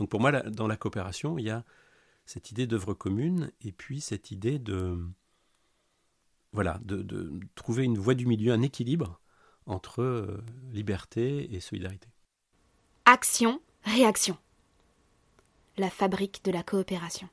Donc pour moi, dans la coopération, il y a cette idée d'œuvre commune et puis cette idée de voilà de, trouver une voie du milieu, un équilibre entre euh, liberté et solidarité. Action, réaction. La fabrique de la coopération.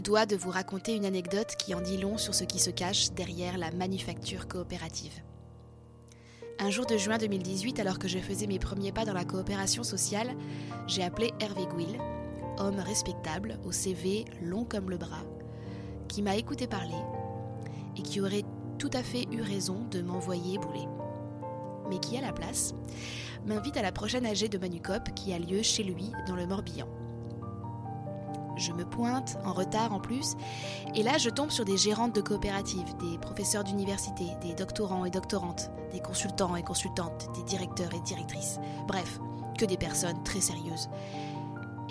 Me dois de vous raconter une anecdote qui en dit long sur ce qui se cache derrière la manufacture coopérative. Un jour de juin 2018, alors que je faisais mes premiers pas dans la coopération sociale, j'ai appelé Hervé Gouil, homme respectable, au CV long comme le bras, qui m'a écouté parler et qui aurait tout à fait eu raison de m'envoyer bouler. Mais qui, à la place, m'invite à la prochaine AG de Manucop qui a lieu chez lui dans le Morbihan. Je me pointe, en retard en plus, et là je tombe sur des gérantes de coopératives, des professeurs d'université, des doctorants et doctorantes, des consultants et consultantes, des directeurs et directrices. Bref, que des personnes très sérieuses.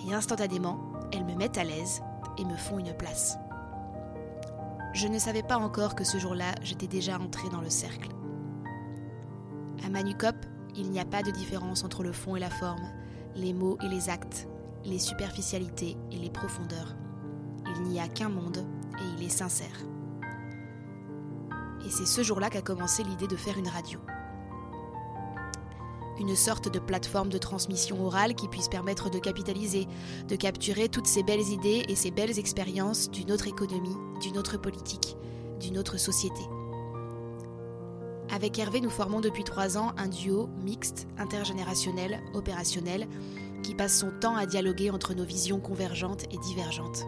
Et instantanément, elles me mettent à l'aise et me font une place. Je ne savais pas encore que ce jour-là, j'étais déjà entrée dans le cercle. À Manucop, il n'y a pas de différence entre le fond et la forme, les mots et les actes, les superficialités et les profondeurs. Il n'y a qu'un monde et il est sincère. Et c'est ce jour-là qu'a commencé l'idée de faire une radio. Une sorte de plateforme de transmission orale qui puisse permettre de capitaliser, de capturer toutes ces belles idées et ces belles expériences d'une autre économie, d'une autre politique, d'une autre société. Avec Hervé, nous formons depuis trois ans un duo mixte, intergénérationnel, opérationnel, qui passe son temps à dialoguer entre nos visions convergentes et divergentes.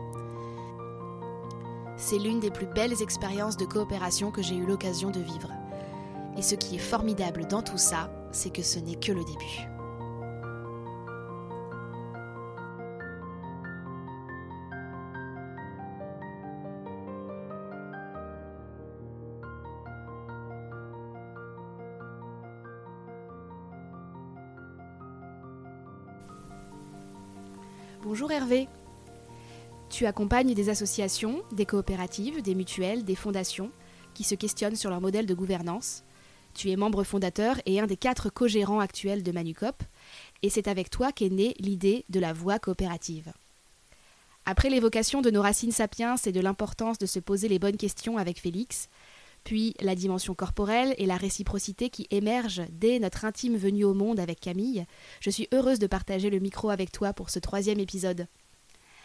C'est l'une des plus belles expériences de coopération que j'ai eu l'occasion de vivre. Et ce qui est formidable dans tout ça, c'est que ce n'est que le début. Bonjour Hervé. Tu accompagnes des associations, des coopératives, des mutuelles, des fondations qui se questionnent sur leur modèle de gouvernance. Tu es membre fondateur et un des quatre co-gérants actuels de Manucop, et c'est avec toi qu'est née l'idée de la voie coopérative. Après l'évocation de nos racines sapiens et de l'importance de se poser les bonnes questions avec Félix, puis la dimension corporelle et la réciprocité qui émergent dès notre intime venue au monde avec Camille, je suis heureuse de partager le micro avec toi pour ce troisième épisode.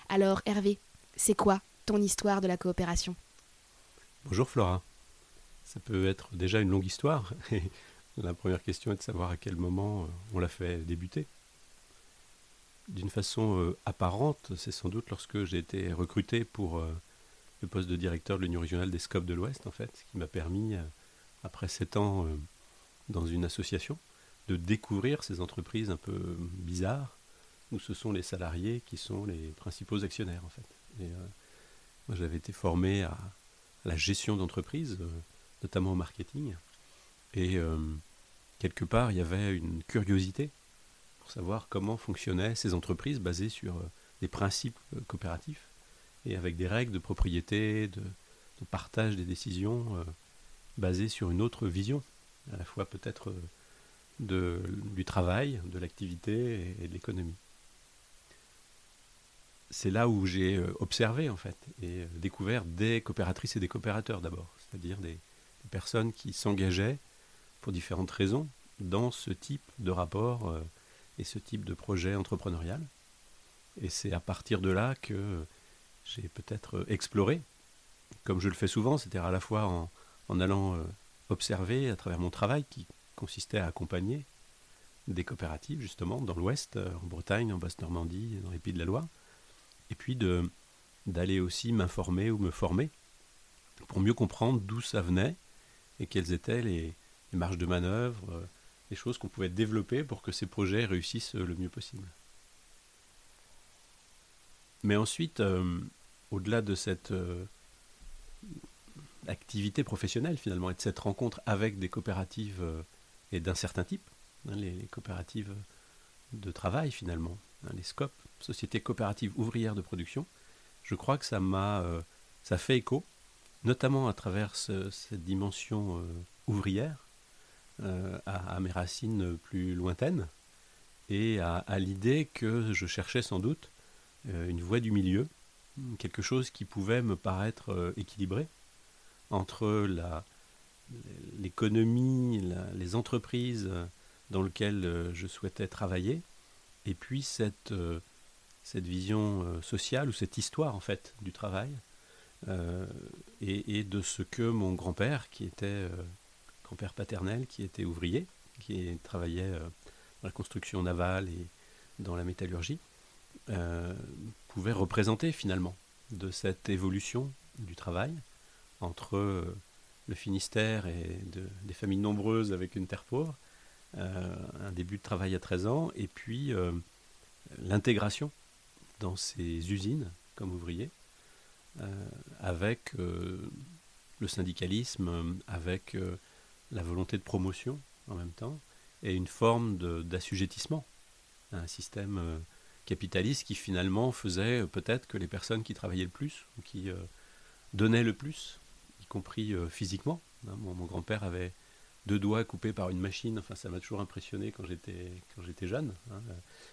Alors Hervé, c'est quoi ton histoire de la coopération? Bonjour Flora. Ça peut être déjà une longue histoire. la première question est de savoir à quel moment euh, on l'a fait débuter. D'une façon euh, apparente, c'est sans doute lorsque j'ai été recruté pour euh, le poste de directeur de l'Union régionale des SCOP de l'Ouest, en fait, ce qui m'a permis, euh, après sept ans euh, dans une association, de découvrir ces entreprises un peu bizarres, où ce sont les salariés qui sont les principaux actionnaires, en fait. Euh, moi, j'avais été formé à, la gestion d'entreprise, notamment au marketing, et quelque part, il y avait une curiosité pour savoir comment fonctionnaient ces entreprises basées sur des principes coopératifs et avec des règles de propriété, de, partage des décisions euh, basées sur une autre vision, à la fois peut-être euh, du travail, de l'activité et, de l'économie. C'est là où j'ai euh, observé en fait et découvert des coopératrices et des coopérateurs d'abord, c'est-à-dire des, personnes qui s'engageaient pour différentes raisons dans ce type de rapport et ce type de projet entrepreneurial. Et c'est à partir de là que j'ai peut-être euh, exploré, comme je le fais souvent, c'est-à-dire à la fois en, allant euh, observer à travers mon travail qui consistait à accompagner des coopératives justement dans l'Ouest, euh, en Bretagne, en Basse-Normandie, dans les Pays de la Loire, et puis d'aller aussi m'informer ou me former pour mieux comprendre d'où ça venait et quelles étaient les, marges de manœuvre, les choses qu'on pouvait développer pour que ces projets réussissent le mieux possible. Mais ensuite, au-delà de cette euh, activité professionnelle finalement et de cette rencontre avec des coopératives euh, et d'un certain type, hein, les, coopératives de travail finalement, hein, les SCOP, Sociétés coopératives ouvrières de production, je crois que ça m'a, ça fait écho, notamment à travers cette dimension ouvrière, à, mes racines plus lointaines, et à l'idée que je cherchais sans doute une voie du milieu, quelque chose qui pouvait me paraître équilibré entre l'économie, les entreprises dans lesquelles je souhaitais travailler, et puis cette, cette vision sociale ou cette histoire en fait du travail, et, de ce que mon grand-père, qui était grand-père paternel, qui était ouvrier, qui travaillait dans la construction navale et dans la métallurgie, euh, pouvait représenter finalement de cette évolution du travail entre euh, le Finistère et des familles nombreuses avec une terre pauvre, euh, un début de travail à 13 ans, et puis l'intégration dans ces usines comme ouvrier, avec le syndicalisme, avec la volonté de promotion en même temps, et une forme d'assujettissement à un système euh, capitaliste qui finalement faisait euh, peut-être que les personnes qui travaillaient le plus, ou qui euh, donnaient le plus, y compris physiquement. Hein, mon, grand-père avait deux doigts coupés par une machine, enfin ça m'a toujours impressionné quand j'étais, jeune. Hein.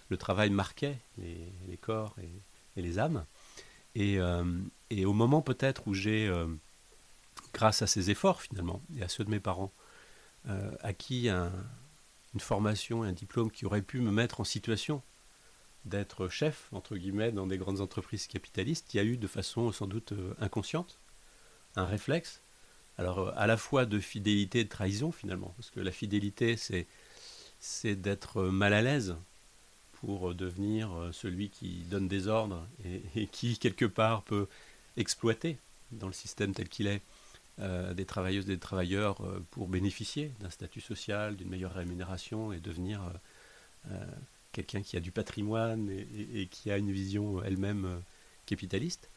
Le travail marquait les, corps et, les âmes. Et, et, au moment peut-être où j'ai, grâce à ces efforts finalement, et à ceux de mes parents, acquis un, une formation et un diplôme qui aurait pu me mettre en situation d'être chef, entre guillemets, dans des grandes entreprises capitalistes, il y a eu de façon sans doute euh, inconsciente un réflexe, alors euh, à la fois de fidélité et de trahison finalement, parce que la fidélité c'est, d'être mal à l'aise pour euh, devenir celui qui donne des ordres et qui quelque part peut exploiter dans le système tel qu'il est euh, des travailleuses et des travailleurs euh, pour bénéficier d'un statut social, d'une meilleure rémunération et devenir euh, quelqu'un qui a du patrimoine et, qui a une vision elle-même capitaliste.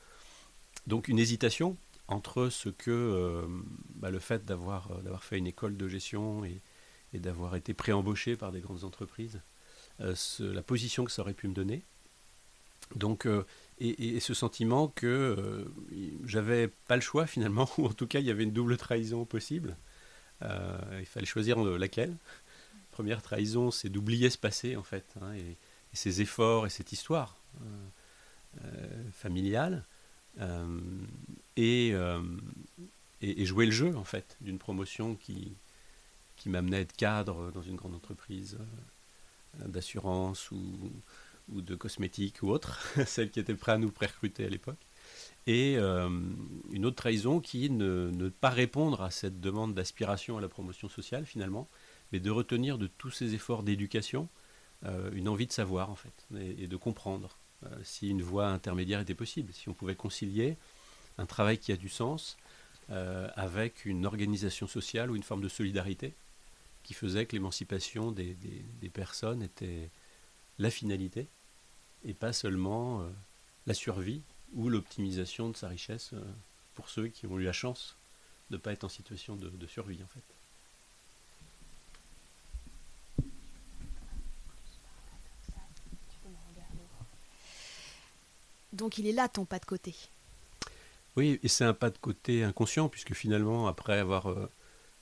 Donc une hésitation entre ce que bah, le fait d'avoir fait une école de gestion et, d'avoir été préembauché par des grandes entreprises, la position que ça aurait pu me donner. Donc et, ce sentiment que euh, j'avais pas le choix finalement, ou en tout cas il y avait une double trahison possible. Euh, il fallait choisir laquelle? Première trahison, c'est d'oublier ce passé en fait, hein, et, ses efforts et cette histoire euh, familiale, et, et, jouer le jeu en fait d'une promotion qui, qui m'amenait à être cadre dans une grande entreprise d'assurance ou ou de cosmétiques ou autres, celles qui étaient prêtes à nous pré-recruter à l'époque. Et euh, une autre trahison qui ne, ne pas répondre à cette demande d'aspiration à la promotion sociale finalement, mais de retenir de tous ces efforts d'éducation euh, une envie de savoir en fait et, de comprendre euh, si une voie intermédiaire était possible, si on pouvait concilier un travail qui a du sens avec une organisation sociale ou une forme de solidarité qui faisait que l'émancipation des, personnes était la finalité et pas seulement euh, la survie ou l'optimisation de sa richesse euh, pour ceux qui ont eu la chance de ne pas être en situation de, survie en fait. Donc il est là ton pas de côté. Oui, et c'est un pas de côté inconscient, puisque finalement, après avoir euh,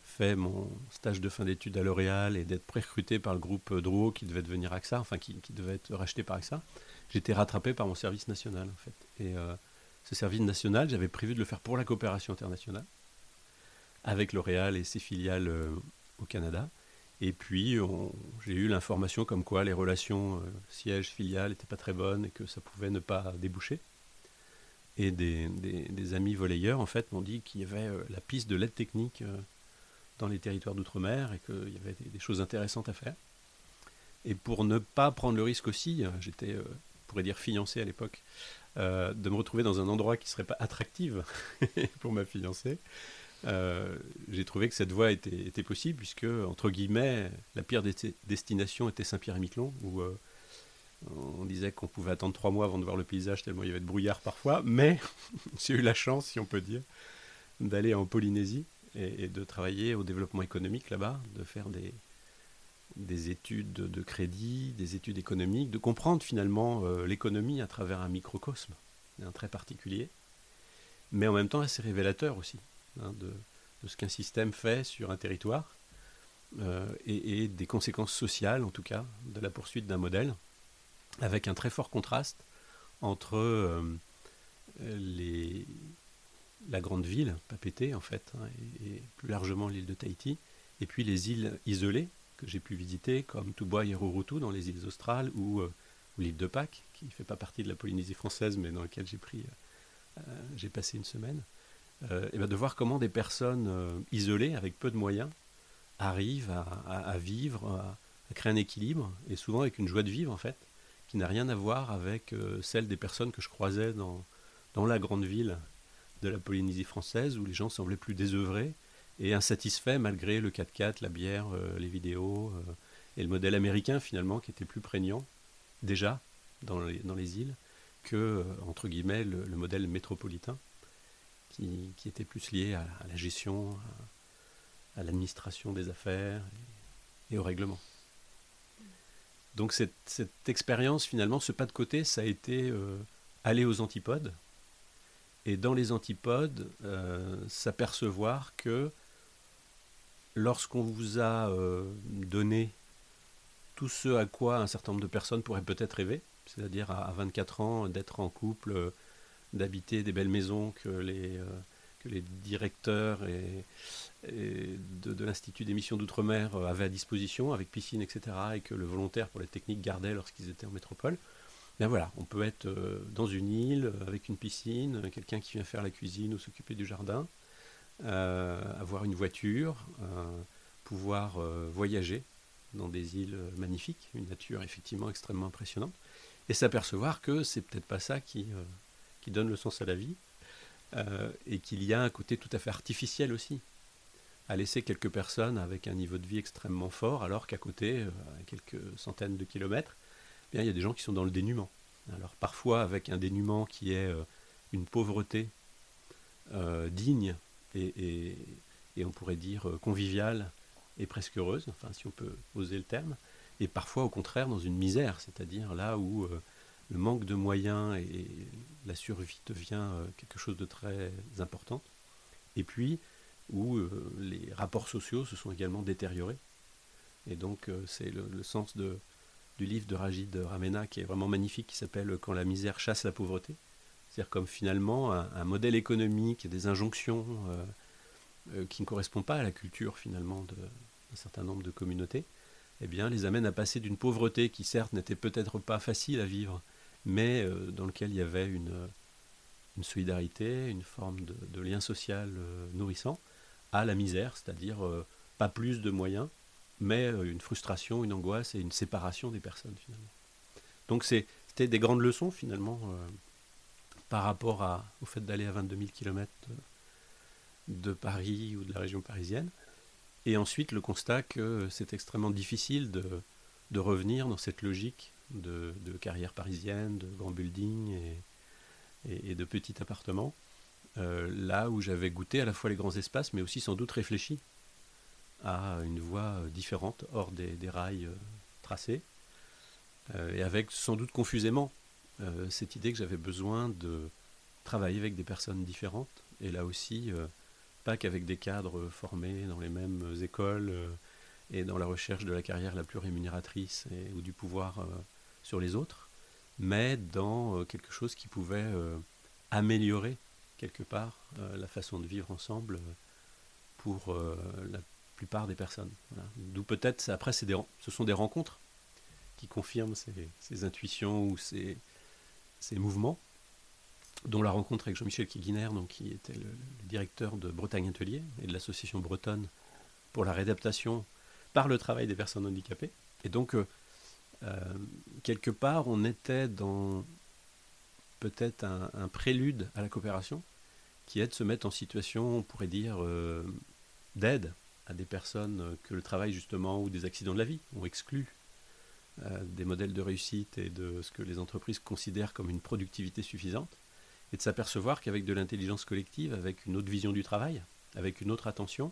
fait mon stage de fin d'études à L'Oréal et d'être pré-recruté par le groupe Drouot qui devait devenir AXA, enfin qui, devait être racheté par AXA, j'étais rattrapé par mon service national en fait. Et euh, ce service national, j'avais prévu de le faire pour la coopération internationale avec L'Oréal et ses filiales euh, au Canada. Et puis j'ai eu l'information comme quoi les relations euh, siège-filiale n'étaient pas très bonnes et que ça pouvait ne pas déboucher. Et des, des amis volleyeurs en fait m'ont dit qu'il y avait la piste de l'aide technique dans les territoires d'outre-mer et qu'il y avait des, choses intéressantes à faire. Et pour ne pas prendre le risque aussi, euh, j'étais, euh, pourrait dire, fiancé à l'époque, euh, de me retrouver dans un endroit qui ne serait pas attractif pour ma fiancée. J'ai trouvé que cette voie était, possible, puisque, entre guillemets, la pire des destinations était Saint-Pierre-et-Miquelon, où on disait qu'on pouvait attendre trois mois avant de voir le paysage, tellement il y avait de brouillard parfois, mais j'ai eu la chance, si on peut dire, d'aller en Polynésie et, de travailler au développement économique là-bas, de faire des, des études de crédit, des études économiques, de comprendre finalement euh, l'économie à travers un microcosme. un très particulier, mais en même temps assez révélateur aussi hein, de, ce qu'un système fait sur un territoire euh, et, des conséquences sociales, en tout cas, de la poursuite d'un modèle, avec un très fort contraste entre euh, la grande ville, Papété en fait, hein, et, plus largement l'île de Tahiti, et puis les îles isolées que j'ai pu visiter, comme Tubois et Rurutu dans les îles australes, ou, euh, l'île de Pâques, qui ne fait pas partie de la Polynésie française, mais dans laquelle j'ai pris, j'ai passé une semaine. Et ben de voir comment des personnes isolées, avec peu de moyens, arrive à, vivre, à, créer un équilibre, et souvent avec une joie de vivre en fait, qui n'a rien à voir avec euh, celle des personnes que je croisais dans, la grande ville de la Polynésie française, où les gens semblaient plus désœuvrés et insatisfaits malgré le 4x4, la bière, euh, les vidéos, euh, et le modèle américain finalement qui était plus prégnant déjà dans les îles que, entre guillemets, le, modèle métropolitain qui, qui, plus lié à, la gestion, à l'administration des affaires et, au règlement. Donc cette, cette, expérience, finalement, ce pas de côté, ça a été euh, aller aux antipodes, et dans les antipodes, euh, s'apercevoir que lorsqu'on vous a euh, donné tout ce à quoi un certain nombre de personnes pourraient peut-être rêver, c'est-à-dire à, 24 ans d'être en couple, d'habiter des belles maisons que les, que les directeurs et, de, l'Institut d'émission d'outre-mer euh, avaient à disposition, avec piscine, etc., et que le volontaire pour les techniques gardait lorsqu'ils étaient en métropole. Voilà, on peut être euh, dans une île euh, avec une piscine, quelqu'un qui vient faire la cuisine ou s'occuper du jardin, avoir une voiture, pouvoir voyager dans des îles magnifiques, une nature effectivement extrêmement impressionnante, et s'apercevoir que c'est peut-être pas ça qui, qui donne le sens à la vie, et qu'il y a un côté tout à fait artificiel aussi à laisser quelques personnes avec un niveau de vie extrêmement fort, alors qu'à côté, euh, à quelques centaines de kilomètres, eh bien, il y a des gens qui sont dans le dénuement. Alors parfois avec un dénuement qui est euh, une pauvreté euh, digne et, on pourrait dire conviviale et presque heureuse, enfin si on peut oser le terme, et parfois au contraire dans une misère, c'est-à-dire là où le manque de moyens et la survie devient quelque chose de très important. Et puis où euh, les rapports sociaux se sont également détériorés. Et donc euh, c'est le, sens de, du livre de Rajid Ramena qui est vraiment magnifique, qui s'appelle Quand la misère chasse la pauvreté. C'est-à-dire comme finalement un, modèle économique des injonctions euh, qui ne correspondent pas à la culture finalement d'un certain nombre de communautés, eh bien, les amène à passer d'une pauvreté qui certes n'était peut-être pas facile à vivre, mais dans lequel il y avait une, une solidarité, une forme de, lien social nourrissant, à la misère, c'est-à-dire euh, pas plus de moyens, mais euh, une frustration, une angoisse et une séparation des personnes finalement. Donc c'était des grandes leçons finalement euh, par rapport au fait d'aller à 22 000 km de, Paris ou de la région parisienne. Et ensuite le constat que c'est extrêmement difficile de, revenir dans cette logique de, de carrière parisienne, de grands buildings et, et de petits appartements euh, là où j'avais goûté à la fois les grands espaces, mais aussi sans doute réfléchi à une voie euh, différente, hors des, rails euh, tracés, et avec sans doute confusément cette idée que j'avais besoin de travailler avec des personnes différentes, et là aussi, pas qu'avec des cadres formés dans les mêmes écoles et dans la recherche de la carrière la plus rémunératrice ou du pouvoir sur les autres, mais dans quelque chose qui pouvait améliorer quelque part, euh, la façon de vivre ensemble euh, pour euh, la plupart des personnes. D'où peut-être, après, ce sont des rencontres qui confirment ces, intuitions ou ces, mouvements, dont la rencontre avec Jean-Michel Kiguiner, donc, qui était le, directeur de Bretagne Atelier et de l'association bretonne pour la réadaptation par le travail des personnes handicapées. Et donc, quelque part, on était dans peut-être un, prélude à la coopération, qui est de se mettre en situation, on pourrait dire, euh, d'aide à des personnes que le travail justement ou des accidents de la vie ont exclu euh, des modèles de réussite et de ce que les entreprises considèrent comme une productivité suffisante, et de s'apercevoir qu'avec de l'intelligence collective, avec une autre vision du travail, avec une autre attention,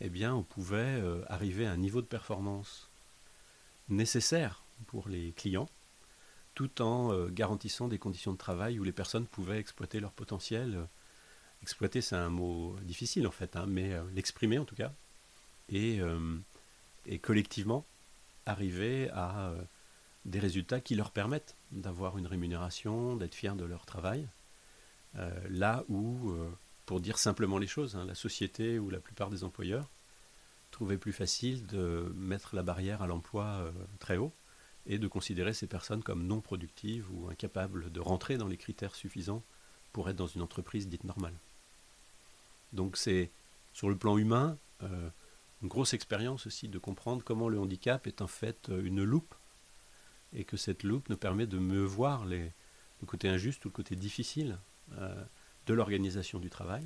eh bien, on pouvait euh, arriver à un niveau de performance nécessaire pour les clients tout en euh, garantissant des conditions de travail où les personnes pouvaient exploiter leur potentiel. Exploiter, c'est un mot difficile en fait, hein, mais l'exprimer en tout cas, et, et collectivement arriver à des résultats qui leur permettent d'avoir une rémunération, d'être fiers de leur travail, là où, pour dire simplement les choses, hein, la société ou la plupart des employeurs trouvaient plus facile de mettre la barrière à l'emploi très haut et de considérer ces personnes comme non productives ou incapables de rentrer dans les critères suffisants pour être dans une entreprise dite normale. Donc c'est sur le plan humain euh, une grosse expérience aussi de comprendre comment le handicap est en fait euh, une loupe et que cette loupe nous permet de mieux voir le côté injuste ou le côté difficile euh, de l'organisation du travail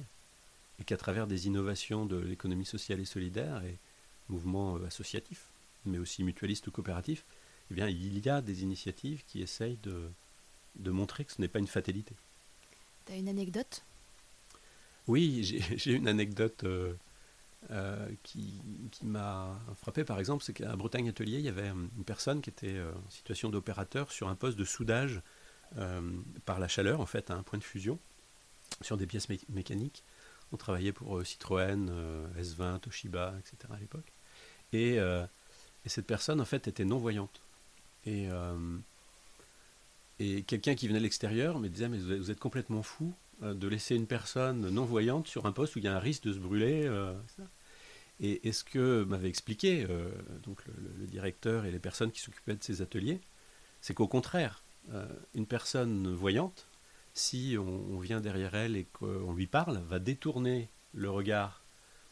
et qu'à travers des innovations de l'économie sociale et solidaire et mouvements associatifs mais aussi mutualistes ou coopératifs, eh bien, il y a des initiatives qui essayent de, de montrer que ce n'est pas une fatalité. Tu as une anecdote? Oui, j'ai une anecdote euh, euh, qui, qui m'a frappé, par exemple, c'est qu'à Bretagne Atelier, il y avait une personne qui était euh, en situation d'opérateur sur un poste de soudage par la chaleur, en fait, à un point de fusion, sur des pièces mécaniques. On travaillait pour Citroën, S20, Toshiba, etc. à l'époque. Et, et cette personne, en fait, était non-voyante. Et, euh, et quelqu'un qui venait de l'extérieur me disait Mais vous êtes complètement fou euh, de laisser une personne non-voyante sur un poste où il y a un risque de se brûler. Euh, et, ce que m'avait expliqué donc le, directeur et les personnes qui s'occupaient de ces ateliers, c'est qu'au contraire, une personne voyante, si on, vient derrière elle et qu'on lui parle, va détourner le regard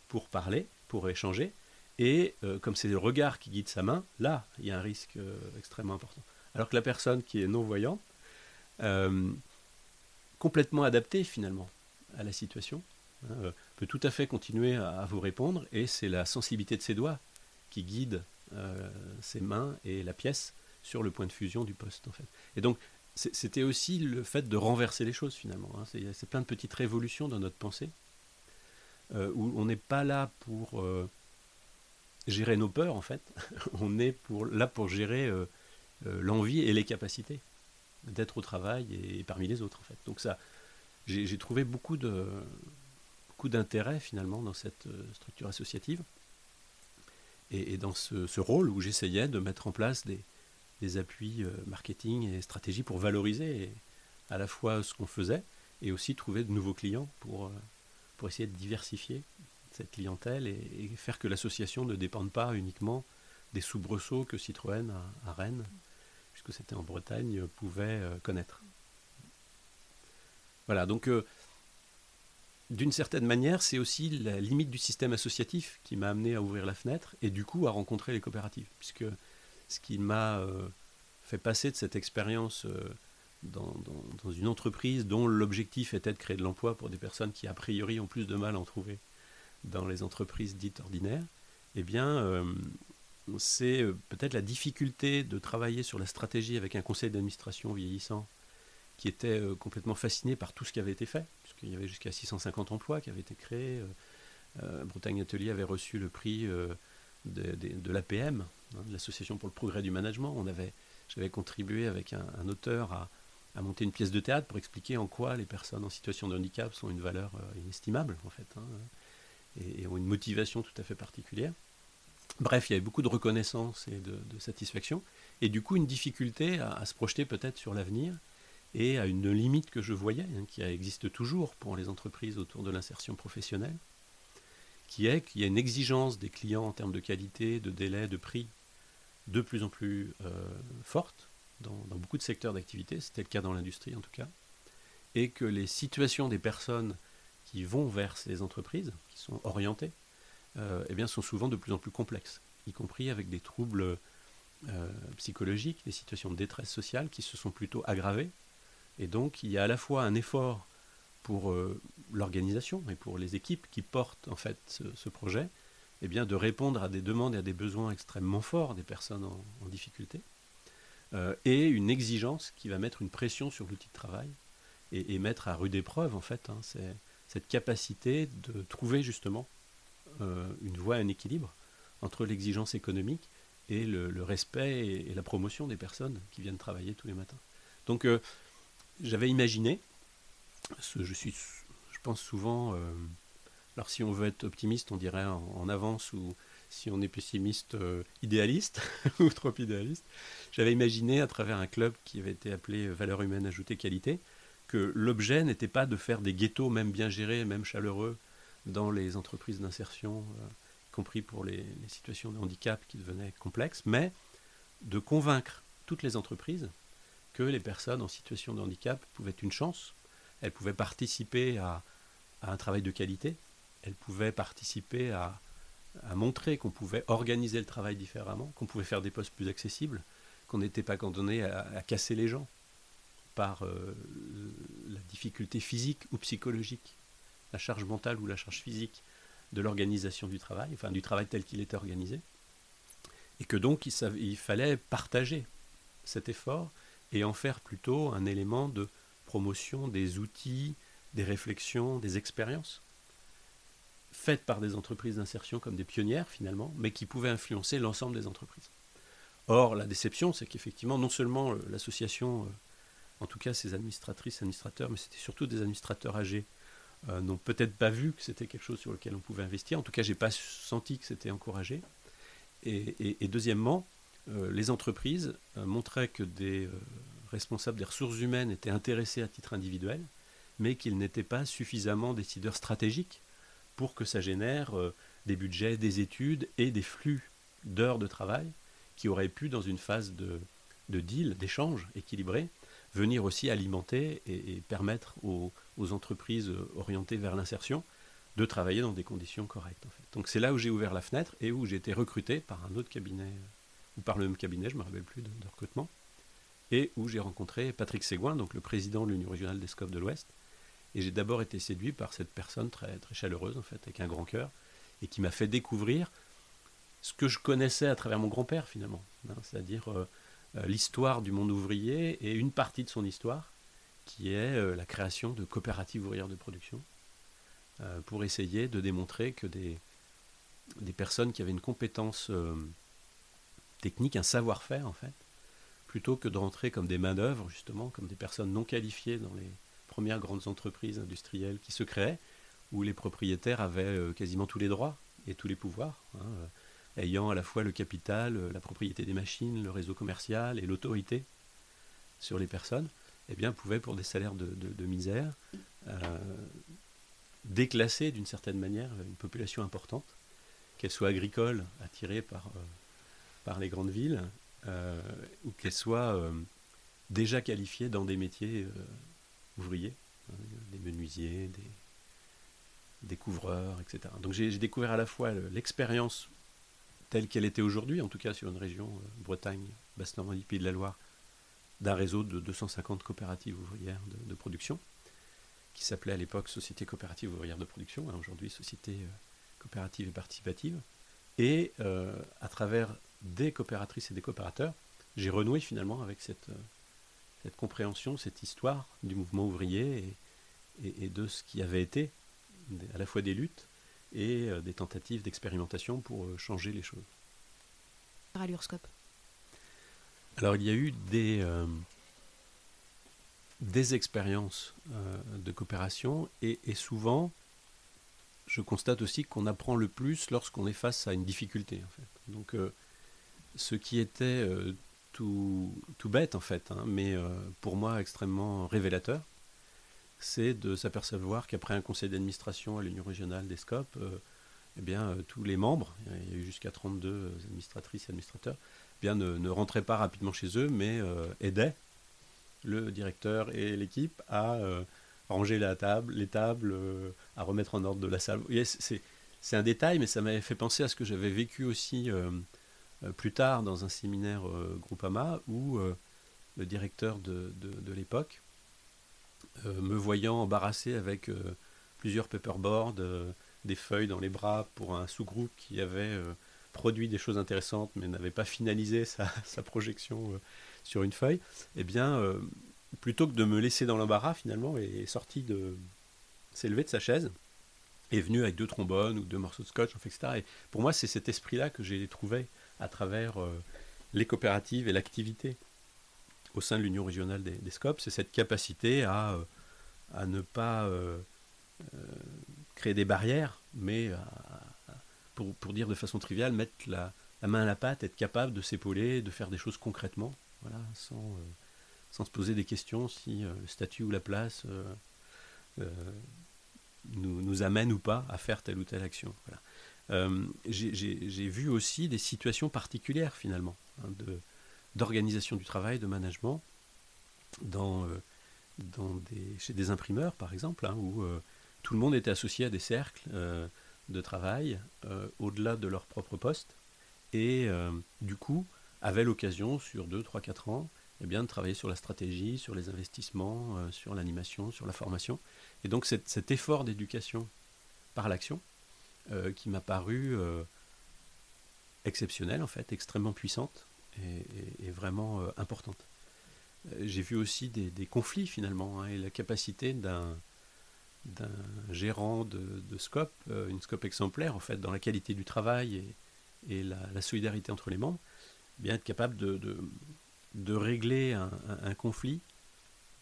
pour parler, pour échanger, et euh, comme c'est le regard qui guide sa main, là, il y a un risque euh, extrêmement important. Alors que la personne qui est non-voyante, euh, complètement adaptée finalement à la situation, hein, peut tout à fait continuer à, vous répondre, et c'est la sensibilité de ses doigts qui guide ses mains et la pièce sur le point de fusion du poste en fait. Et donc c'était aussi le fait de renverser les choses finalement. Hein. C'est plein de petites révolutions dans notre pensée, où on n'est pas là pour gérer nos peurs, en fait. on est pour, là pour gérer euh, euh, l'envie et les capacités d'être au travail et, parmi les autres, en fait. Donc ça, j'ai trouvé beaucoup de d'intérêt finalement dans cette euh, structure associative et, dans ce, rôle où j'essayais de mettre en place des, appuis marketing et stratégie pour valoriser à la fois ce qu'on faisait et aussi trouver de nouveaux clients pour essayer de diversifier cette clientèle et, faire que l'association ne dépende pas uniquement des soubresauts que Citroën à, Rennes, puisque c'était en Bretagne, pouvait euh, connaître. Voilà, donc euh, d'une certaine manière, c'est aussi la limite du système associatif qui m'a amené à ouvrir la fenêtre et du coup à rencontrer les coopératives, puisque ce qui m'a euh, fait passer de cette expérience dans, dans, une entreprise dont l'objectif était de créer de l'emploi pour des personnes qui a priori ont plus de mal à en trouver dans les entreprises dites ordinaires, eh bien, euh, c'est euh, peut-être la difficulté de travailler sur la stratégie avec un conseil d'administration vieillissant qui était euh, complètement fasciné par tout ce qui avait été fait, puisqu'il y avait jusqu'à 650 emplois qui avaient été créés. Bretagne Atelier avait reçu le prix de, l'APM, hein, l'Association pour le progrès du management. On avait, j'avais contribué avec un, auteur à, à, monter une pièce de théâtre pour expliquer en quoi les personnes en situation de handicap sont une valeur inestimable, en fait. Hein et, ont une motivation tout à fait particulière. Bref, il y avait beaucoup de reconnaissance et de, satisfaction, et du coup une difficulté à, se projeter peut-être sur l'avenir et à une limite que je voyais, hein, qui existe toujours pour les entreprises autour de l'insertion professionnelle, qui est qu'il y a une exigence des clients en termes de qualité, de délai, de prix de plus en plus euh, forte dans, dans, beaucoup de secteurs d'activité, c'était le cas dans l'industrie en tout cas, et que les situations des personnes qui vont vers ces entreprises, qui sont orientées, euh, eh bien, sont souvent de plus en plus complexes, y compris avec des troubles euh, psychologiques, des situations de détresse sociale qui se sont plutôt aggravées. Et donc, il y a à la fois un effort pour euh, l'organisation et pour les équipes qui portent en fait ce, projet, eh bien, de répondre à des demandes et à des besoins extrêmement forts des personnes en, difficulté, et une exigence qui va mettre une pression sur l'outil de travail et, mettre à rude épreuve en fait. Hein, cette capacité de trouver justement euh, une voie, un équilibre entre l'exigence économique et le, respect et, la promotion des personnes qui viennent travailler tous les matins. Donc euh, j'avais imaginé, je pense souvent, euh, alors si on veut être optimiste, on dirait en, avance, ou si on est pessimiste, idéaliste, ou trop idéaliste, j'avais imaginé à travers un club qui avait été appelé Valeurs humaines ajoutées qualité, que l'objet n'était pas de faire des ghettos, même bien gérés, même chaleureux, dans les entreprises d'insertion compris pour les, situations de handicap qui devenaient complexes, mais de convaincre toutes les entreprises que les personnes en situation de handicap pouvaient une chance, elles pouvaient participer à, un travail de qualité, elles pouvaient participer à, montrer qu'on pouvait organiser le travail différemment, qu'on pouvait faire des postes plus accessibles, qu'on n'était pas condamné à, casser les gens par euh, la difficulté physique ou psychologique, la charge mentale ou la charge physique de l'organisation du travail, enfin du travail tel qu'il était organisé, et que donc il, fallait partager cet effort et en faire plutôt un élément de promotion des outils, des réflexions, des expériences faites par des entreprises d'insertion comme des pionnières finalement, mais qui pouvaient influencer l'ensemble des entreprises. Or, la déception, c'est qu'effectivement, non seulement euh, l'association, euh, en tout cas ses administratrices, administrateurs, mais c'était surtout des administrateurs âgés euh, n'ont peut-être pas vu que c'était quelque chose sur lequel on pouvait investir. En tout cas, j'ai pas senti que c'était encouragé. Et, deuxièmement, euh, les entreprises euh, montraient que des responsables des ressources humaines étaient intéressés à titre individuel, mais qu'ils n'étaient pas suffisamment décideurs stratégiques pour que ça génère des budgets, des études et des flux d'heures de travail qui auraient pu, dans une phase de deal, d'échange équilibré, venir aussi alimenter et, permettre aux, entreprises orientées vers l'insertion de travailler dans des conditions correctes. Donc c'est là où j'ai ouvert la fenêtre et où j'ai été recruté par un autre cabinet, ou par le même cabinet, je ne me rappelle plus de, recrutement, et où j'ai rencontré Patrick Séguin, donc le président de l'Union régionale des SCOP de l'Ouest. Et j'ai d'abord été séduit par cette personne très, très chaleureuse, en fait, avec un grand cœur, et qui m'a fait découvrir ce que je connaissais à travers mon grand-père, finalement. Hein, c'est-à-dire euh, l'histoire du monde ouvrier et une partie de son histoire, qui est euh, la création de coopératives ouvrières de production, euh, pour essayer de démontrer que des, des personnes qui avaient une compétence technique, un savoir-faire en fait, plutôt que de rentrer comme des main-d'œuvre, justement, comme des personnes non qualifiées dans les premières grandes entreprises industrielles qui se créaient, où les propriétaires avaient quasiment tous les droits et tous les pouvoirs. Hein, ayant à la fois le capital, euh, la propriété des machines, le réseau commercial et l'autorité sur les personnes, eh bien, pouvaient, pour des salaires de, misère, euh, déclasser d'une certaine manière une population importante, qu'elle soit agricole, attirée par, euh, par les grandes villes, ou qu'elle soit déjà qualifiée dans des métiers ouvriers, hein, des menuisiers, des, des couvreurs, etc. Donc j'ai découvert à la fois l'expérience telle qu'elle était aujourd'hui, en tout cas sur une région euh, Bretagne, Basse-Normandie, Pays de la Loire, d'un réseau de 250 coopératives ouvrières de, production, qui s'appelait à l'époque Société coopérative ouvrière de production, hein, aujourd'hui Société euh, coopérative et participative. Et euh, à travers des coopératrices et des coopérateurs, j'ai renoué finalement avec cette, compréhension, cette histoire du mouvement ouvrier et, de ce qui avait été à la fois des luttes et euh, des tentatives d'expérimentation pour euh, changer les choses. À Alors il y a eu des, euh, des expériences de coopération et, souvent je constate aussi qu'on apprend le plus lorsqu'on est face à une difficulté. En fait. Donc ce qui était tout, tout, bête en fait, hein, mais pour moi extrêmement révélateur, c'est de s'apercevoir qu'après un conseil d'administration à l'Union régionale des SCOP, euh, eh bien, euh, tous les membres, il y a eu jusqu'à 32 administratrices et administrateurs, eh bien, ne, rentraient pas rapidement chez eux, mais euh, aidaient le directeur et l'équipe à ranger la table, les tables, à remettre en ordre de la salle. c'est un détail, mais ça m'avait fait penser à ce que j'avais vécu aussi plus tard dans un séminaire Groupama où le directeur de l'époque me voyant embarrassé avec euh, plusieurs paperboards, euh, des feuilles dans les bras pour un sous-groupe qui avait produit des choses intéressantes mais n'avait pas finalisé sa, projection sur une feuille, eh bien, plutôt que de me laisser dans l'embarras finalement, est sorti de, s'est levé de sa chaise, est venu avec deux trombones ou deux morceaux de scotch, etc. Et pour moi, c'est cet esprit-là que j'ai trouvé à travers les coopératives et l'activité au sein de l'Union régionale des, SCOP, c'est cette capacité à, à ne pas créer des barrières, mais pour, pour, dire de façon triviale, mettre la, main à la pâte, être capable de s'épauler, de faire des choses concrètement, voilà, sans, sans se poser des questions si le statut ou la place nous, amène ou pas à faire telle ou telle action. Euh, j'ai vu aussi des situations particulières finalement hein, d'organisation du travail, de management, euh, dans des, chez des imprimeurs par exemple, hein, où euh, tout le monde était associé à des cercles de travail au-delà de leur propre poste, et du coup avait l'occasion sur 2, 3, 4 ans eh bien, de travailler sur la stratégie, sur les investissements, sur l'animation, sur la formation. Et donc cet, effort d'éducation par l'action, euh, qui m'a paru euh, exceptionnel en fait, extrêmement puissante et, vraiment euh, importante. J'ai vu aussi des, conflits finalement hein, et la capacité d'un gérant de, scope, une scope exemplaire en fait dans la qualité du travail et, la, solidarité entre les membres, bien être capable de, régler un, conflit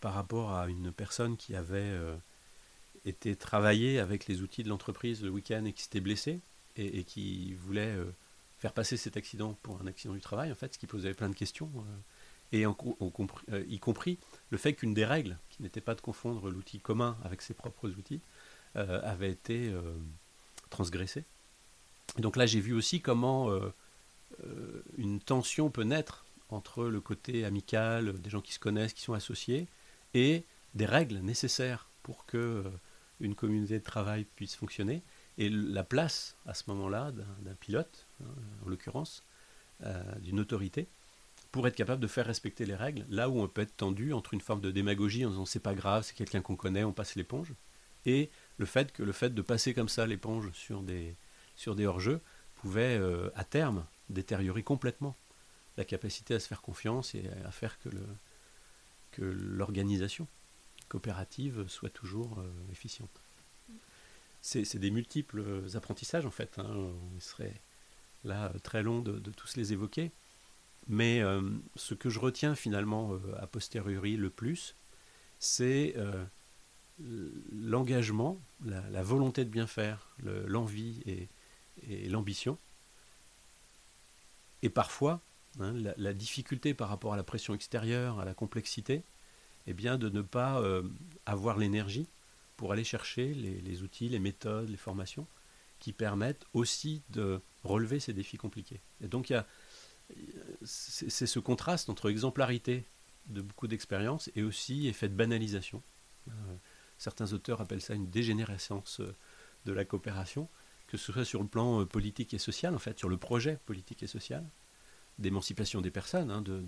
par rapport à une personne qui avait était travaillé avec les outils de l'entreprise le week-end et qui s'était blessé et, qui voulait euh, faire passer cet accident pour un accident du travail, en fait, ce qui posait plein de questions. Euh, et euh, y compris le fait qu'une des règles, qui n'était pas de confondre l'outil commun avec ses propres outils, avait été transgressée. Donc là, j'ai vu aussi comment une tension peut naître entre le côté amical, des gens qui se connaissent, qui sont associés, et des règles nécessaires pour que une communauté de travail puisse fonctionner. Et la place, à ce moment-là, d'un pilote, hein, en l'occurrence, euh, d'une autorité, pour être capable de faire respecter les règles, là où on peut être tendu entre une forme de démagogie en disant c'est pas grave, c'est quelqu'un qu'on connaît, on passe l'éponge, et le fait que le fait de passer comme ça l'éponge sur des, sur des hors-jeux pouvait euh, à terme détériorer complètement la capacité à se faire confiance et à faire que l'organisation coopérative soit toujours euh, efficiente. C'est des multiples apprentissages en fait. Hein. Il serait là très long de, tous les évoquer. Mais euh, ce que je retiens finalement euh, a posteriori le plus, c'est l'engagement, la, volonté de bien faire, l'envie et, l'ambition. Et parfois, hein, la, difficulté par rapport à la pression extérieure, à la complexité, eh bien, de ne pas euh, avoir l'énergie pour aller chercher les, outils, les méthodes, les formations qui permettent aussi de relever ces défis compliqués. Et donc, c'est ce contraste entre exemplarité de beaucoup d'expériences et aussi effet de banalisation. Euh, certains auteurs appellent ça une dégénérescence euh, de la coopération, que ce soit sur le plan politique et social, en fait, sur le projet politique et social, d'émancipation des personnes, hein, de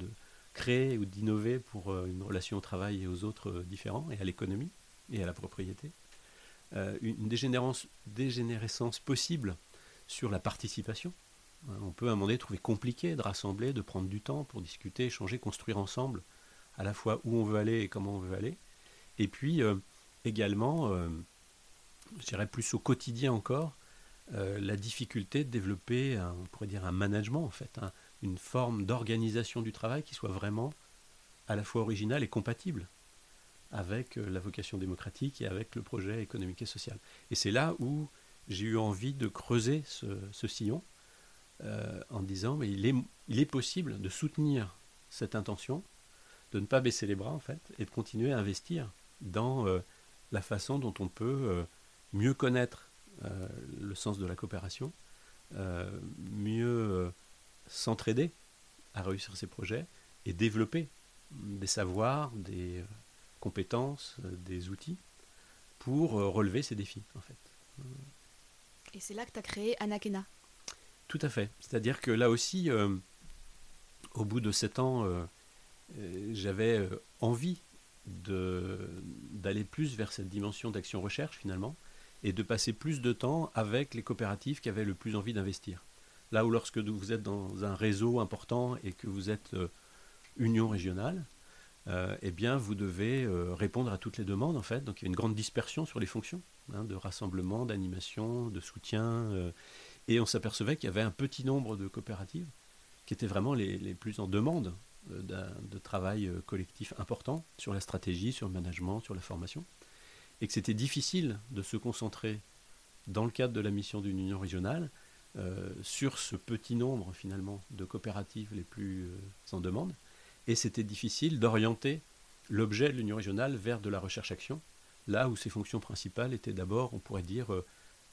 créer ou d'innover pour euh, une relation au travail et aux autres euh, différents, et à l'économie et à la propriété. Euh, une dégénérescence, possible sur la participation. On peut à un moment donné trouver compliqué de rassembler, de prendre du temps pour discuter, échanger, construire ensemble à la fois où on veut aller et comment on veut aller. Et puis également, je dirais plus au quotidien encore, la difficulté de développer, on pourrait dire un management en fait, une forme d'organisation du travail qui soit vraiment à la fois originale et compatible avec euh, la vocation démocratique et avec le projet économique et social. Et c'est là où j'ai eu envie de creuser ce, sillon euh, en disant mais il est, possible de soutenir cette intention, de ne pas baisser les bras en fait, et de continuer à investir dans euh, la façon dont on peut mieux connaître le sens de la coopération, mieux s'entraider à réussir ces projets et développer des savoirs, des compétences, euh, des outils pour euh, relever ces défis en fait. Et c'est là que tu as créé Anakena. Tout à fait. C'est-à-dire que là aussi, au bout de sept ans, j'avais envie d'aller plus vers cette dimension d'action-recherche finalement et de passer plus de temps avec les coopératives qui avaient le plus envie d'investir. Là où lorsque vous êtes dans un réseau important et que vous êtes euh, union régionale, euh, eh bien, vous devez euh, répondre à toutes les demandes, en fait. Donc, il y a une grande dispersion sur les fonctions hein, de rassemblement, d'animation, de soutien. et on s'apercevait qu'il y avait un petit nombre de coopératives qui étaient vraiment les, les plus en demande de travail collectif important sur la stratégie, sur le management, sur la formation, et que c'était difficile de se concentrer dans le cadre de la mission d'une union régionale sur ce petit nombre finalement de coopératives les plus en demande, et c'était difficile d'orienter l'objet de l'union régionale vers de la recherche-action, là où ses fonctions principales étaient d'abord, on pourrait dire,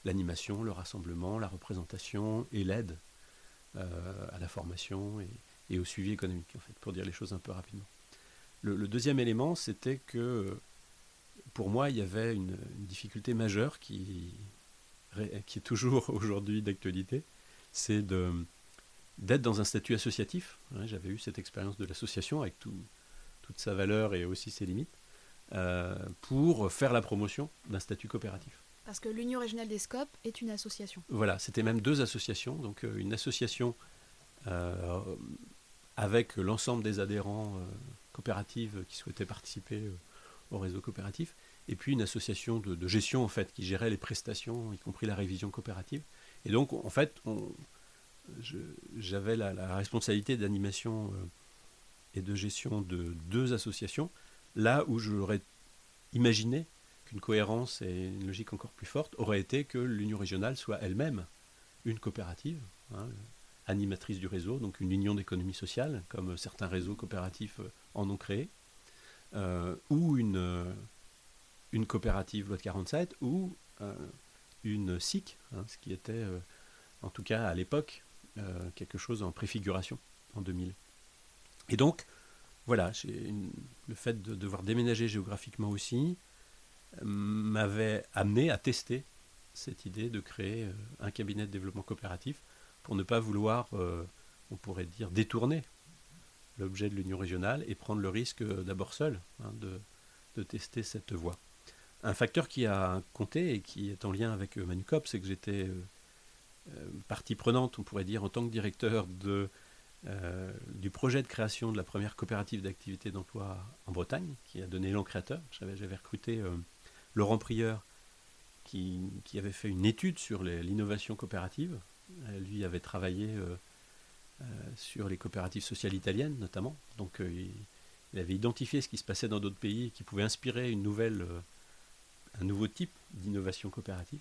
l'animation, le rassemblement, la représentation et l'aide à la formation et, au suivi économique, en fait, pour dire les choses un peu rapidement. Le, deuxième élément, c'était que pour moi, il y avait une, difficulté majeure qui, qui est toujours aujourd'hui d'actualité, c'est de, d'être dans un statut associatif. J'avais eu cette expérience de l'association avec tout, toute sa valeur et aussi ses limites, euh, pour faire la promotion d'un statut coopératif. Parce que l'Union régionale des SCOP est une association. Voilà, c'était même deux associations. Donc euh, une association euh, avec l'ensemble des adhérents coopératifs qui souhaitaient participer au réseau coopératif, et puis une association de, gestion en fait qui gérait les prestations, y compris la révision coopérative. Et donc en fait, j'avais la, responsabilité d'animation euh, et de gestion de deux associations, là où j'aurais imaginé qu'une cohérence et une logique encore plus forte aurait été que l'union régionale soit elle-même une coopérative. Hein, animatrice du réseau, donc une union d'économie sociale, comme certains réseaux coopératifs euh, en ont créé, euh, ou une, coopérative loi de 47, ou une SIC, hein, ce qui était, en tout cas à l'époque, quelque chose en préfiguration en 2000. Et donc, voilà, le fait de devoir déménager géographiquement aussi m'avait amené à tester cette idée de créer un cabinet de développement coopératif pour ne pas vouloir, euh, on pourrait dire, détourner l'objet de l'union régionale et prendre le risque euh, d'abord seul hein, de, tester cette voie. Un facteur qui a compté et qui est en lien avec euh, Manucop, c'est que j'étais partie prenante, on pourrait dire, en tant que directeur de, du projet de création de la première coopérative d'activité d'emploi en Bretagne, qui a donné l'an créateur. J'avais recruté Laurent Prieur, qui, avait fait une étude sur l'innovation coopérative euh, lui avait travaillé euh, euh, sur les coopératives sociales italiennes notamment. Donc il, avait identifié ce qui se passait dans d'autres pays qui pouvait inspirer un nouveau type d'innovation coopérative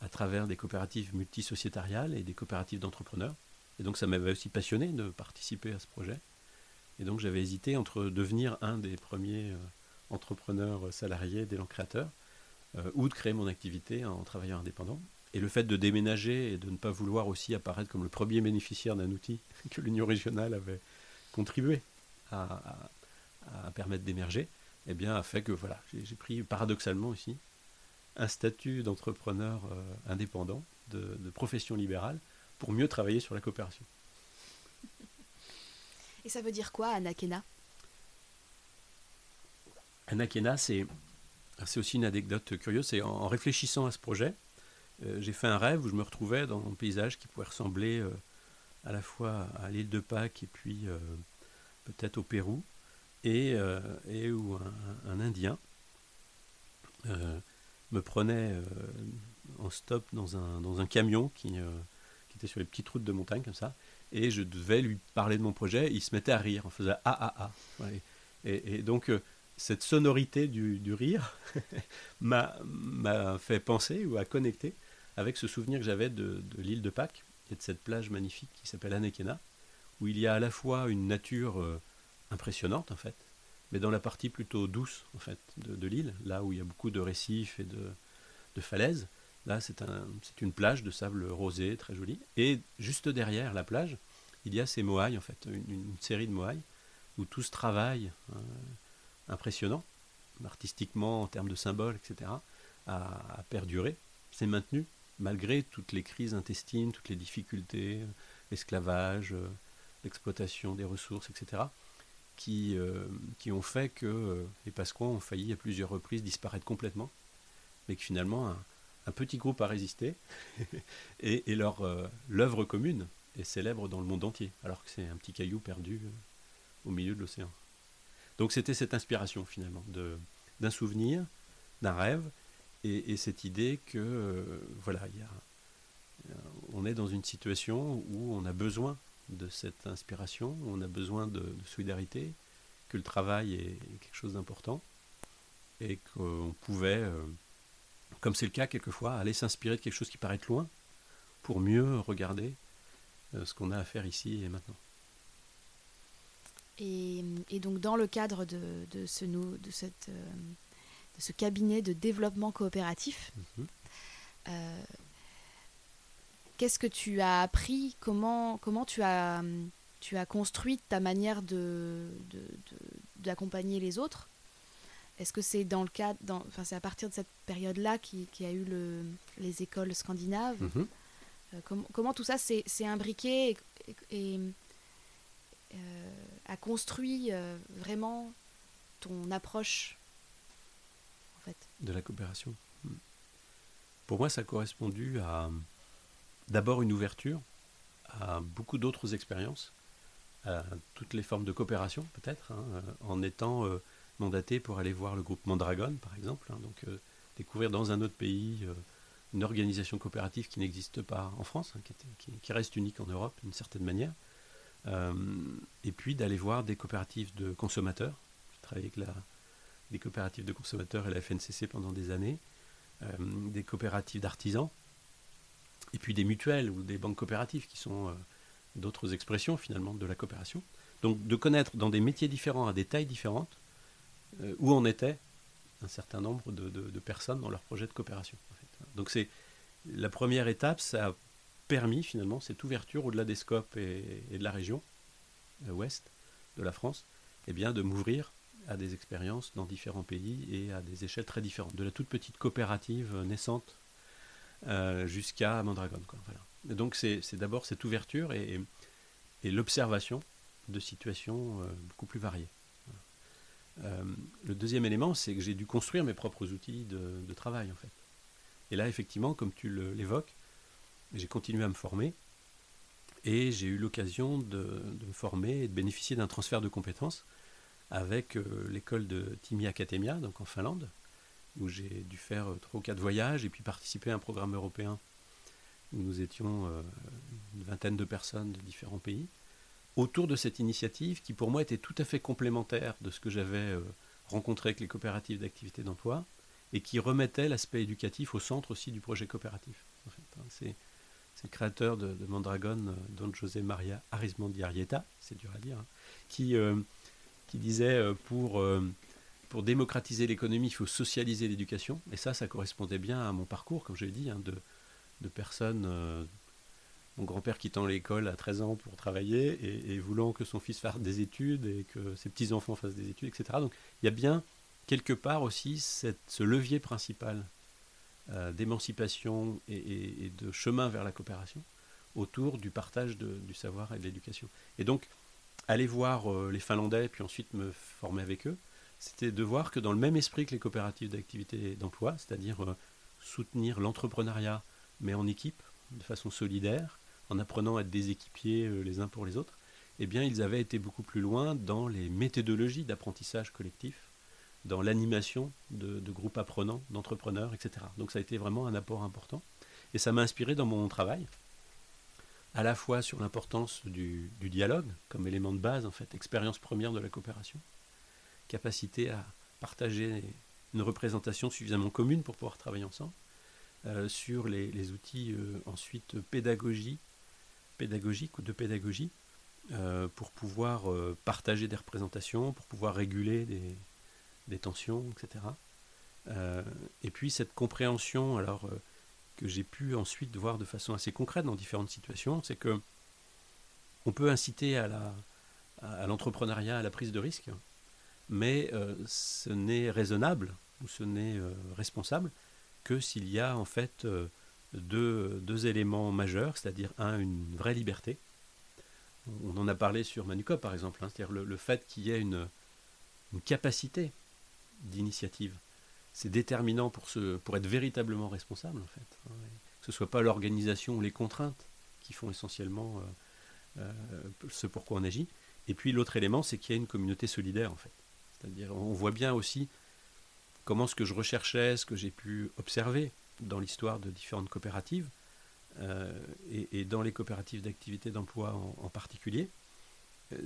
à travers des coopératives multisociétariales et des coopératives d'entrepreneurs. Et donc ça m'avait aussi passionné de participer à ce projet. Et donc j'avais hésité entre devenir un des premiers entrepreneurs salariés d'élan créateur ou de créer mon activité en travailleur indépendant. Et le fait de déménager et de ne pas vouloir aussi apparaître comme le premier bénéficiaire d'un outil que l'Union régionale avait contribué à, permettre d'émerger, eh bien, a fait que voilà, j'ai pris paradoxalement aussi un statut d'entrepreneur euh, indépendant, de, profession libérale, pour mieux travailler sur la coopération. Et ça veut dire quoi, Anakena Anakena, c'est aussi une anecdote curieuse. C'est en réfléchissant à ce projet, euh, j'ai fait un rêve où je me retrouvais dans un paysage qui pouvait ressembler euh, à la fois à l'île de Pâques et puis euh, peut-être au Pérou, et, et où un, Indien me prenait en stop dans un, dans un camion qui, qui, était sur les petites routes de montagne comme ça, et je devais lui parler de mon projet, il se mettait à rire, en faisant ah ah ah. Et, donc cette sonorité du, du rire m'a fait penser ou a connecté avec ce souvenir que j'avais de, l'île de Pâques et de cette plage magnifique qui s'appelle Anekena, où il y a à la fois une nature euh, impressionnante en fait, mais dans la partie plutôt douce en fait de, l'île, là où il y a beaucoup de récifs et de, falaises. Là, c'est un, une plage de sable rosé, très jolie. Et juste derrière la plage, il y a ces moailles, en fait, une, série de moailles, où tout ce travail hein, impressionnant, artistiquement, en termes de symboles, etc., a perduré, s'est maintenu malgré toutes les crises intestines, toutes les difficultés, l'esclavage, euh, l'exploitation des ressources, etc., qui, euh, qui ont fait que euh, les Pasquans ont failli à plusieurs reprises disparaître complètement, mais que finalement un, petit groupe a résisté, et, leur l'œuvre commune est célèbre dans le monde entier, alors que c'est un petit caillou perdu au milieu de l'océan. Donc c'était cette inspiration finalement d'un souvenir, d'un rêve, et, cette idée que euh, voilà, on est dans une situation où on a besoin de cette inspiration, on a besoin de, solidarité, que le travail est, quelque chose d'important, et qu'on pouvait, euh, comme c'est le cas quelquefois, aller s'inspirer de quelque chose qui paraît loin, pour mieux regarder euh, ce qu'on a à faire ici et maintenant. Et, donc dans le cadre de, ce, de, cette, euh, de ce cabinet de développement coopératif, mhm. Qu'est-ce que tu as appris Comment, comment tu, as, tu as construit ta manière de, d'accompagner les autres? Est-ce que c'est dans le cadre, enfin c'est à partir de cette période-là qui, qui a eu le, les écoles scandinaves? Mhm. euh, comment, tout ça s'est, imbriqué et, euh, a construit euh, vraiment ton approche en fait? De la coopération hmm. Pour moi, ça a correspondu à d'abord une ouverture à beaucoup d'autres expériences, à toutes les formes de coopération peut-être, hein, euh, en étant euh, mandaté pour aller voir le groupe Mondragon par exemple, hein, donc euh, découvrir dans un autre pays une organisation coopérative qui n'existe pas en France, hein, qui, reste unique en Europe d'une certaine manière, et puis d'aller voir des coopératives de consommateurs. J'ai travaillé avec la, des coopératives de consommateurs et la FNCC pendant des années, des coopératives d'artisans, et puis des mutuelles ou des banques coopératives qui sont euh, d'autres expressions finalement de la coopération. Donc de connaître dans des métiers différents, à des tailles différentes, euh, où en était un certain nombre de, personnes dans leur projet de coopération. Donc c'est la première étape, ça a permis finalement cette ouverture au-delà des scopes et, de la région euh, ouest de la France, eh bien de m'ouvrir à des expériences dans différents pays et à des échelles très différentes. De la toute petite coopérative naissante euh, jusqu'à Mandragon. donc c'est d'abord cette ouverture et, l'observation de situations euh, beaucoup plus variées. Euh, le deuxième élément, c'est que j'ai dû construire mes propres outils de, travail en fait. Et là, effectivement, comme tu l'évoques, j'ai continué à me former et j'ai eu l'occasion de, me former et de bénéficier d'un transfert de compétences avec l'école de Timi Academia, donc en Finlande, où j'ai dû faire euh, trois ou quatre voyages et puis participer à un programme européen où nous étions euh, une vingtaine de personnes de différents pays, autour de cette initiative qui pour moi était tout à fait complémentaire de ce que j'avais euh, rencontré avec les coopératives d'activité d'emploi et qui remettait l'aspect éducatif au centre aussi du projet coopératif. Hein. c'est, le créateur de, de Mondragon, Don José Maria Arismendi Arieta, c'est dur à dire, hein, qui, qui disait pour pour démocratiser l'économie, il faut socialiser l'éducation. Et ça, ça correspondait bien à mon parcours, comme je l'ai dit, hein, de, personnes. Euh, mon grand-père quittant l'école à 13 ans pour travailler et, voulant que son fils fasse des études et que ses petits-enfants fassent des études, etc. Donc il y a bien quelque part aussi ce levier principal euh, d'émancipation et, de chemin vers la coopération autour du partage du savoir et de l'éducation. Et donc, aller voir euh, les Finlandais, puis ensuite me former avec eux, c'était de voir que dans le même esprit que les coopératives d'activité d'emploi, c'est-à-dire euh, soutenir l'entrepreneuriat, mais en équipe, de façon solidaire, en apprenant à être des équipiers euh, les uns pour les autres, eh bien, ils avaient été beaucoup plus loin dans les méthodologies d'apprentissage collectif, dans l'animation de, groupes apprenants, d'entrepreneurs, etc. Donc ça a été vraiment un apport important. Et ça m'a inspiré dans mon travail, à la fois sur l'importance du, dialogue comme élément de base, en fait, expérience première de la coopération, capacité à partager une représentation suffisamment commune pour pouvoir travailler ensemble, euh, sur les, outils euh, ensuite pédagogie, pédagogiques ou de pédagogie, euh, pour pouvoir partager des représentations, pour pouvoir réguler des, tensions, etc. et puis cette compréhension, alors que j'ai pu ensuite voir de façon assez concrète dans différentes situations, c'est que on peut inciter à à l'entrepreneuriat, à la prise de risque, mais euh, ce n'est raisonnable ou ce n'est euh, responsable que s'il y a en fait euh, deux, deux, éléments majeurs, c'est-à-dire un, une vraie liberté. On en a parlé sur Manucop par exemple, hein, c'est-à-dire le, fait qu'il y ait une, capacité d'initiative. C'est déterminant pour, pour être véritablement responsable en fait. Hein, que ce ne soit pas l'organisation ou les contraintes qui font essentiellement ce pourquoi on agit. Et puis l'autre élément, c'est qu'il y a une communauté solidaire en fait. C'est-à-dire, on voit bien aussi comment ce que je recherchais, ce que j'ai pu observer dans l'histoire de différentes coopératives, et, dans les coopératives d'activité d'emploi en, particulier,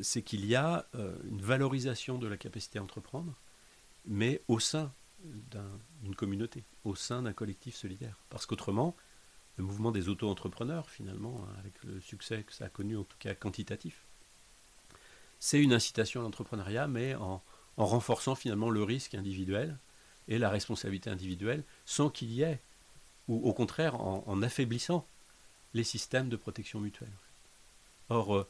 c'est qu'il y a une valorisation de la capacité à entreprendre, mais au sein d'une communauté, au sein d'un collectif solidaire. Parce qu'autrement, le mouvement des auto-entrepreneurs, finalement, hein, avec le succès que ça a connu, en tout cas quantitatif, c'est une incitation à l'entrepreneuriat, mais en, renforçant finalement le risque individuel et la responsabilité individuelle, sans qu'il y ait, ou au contraire en, affaiblissant les systèmes de protection mutuelle. Or, euh,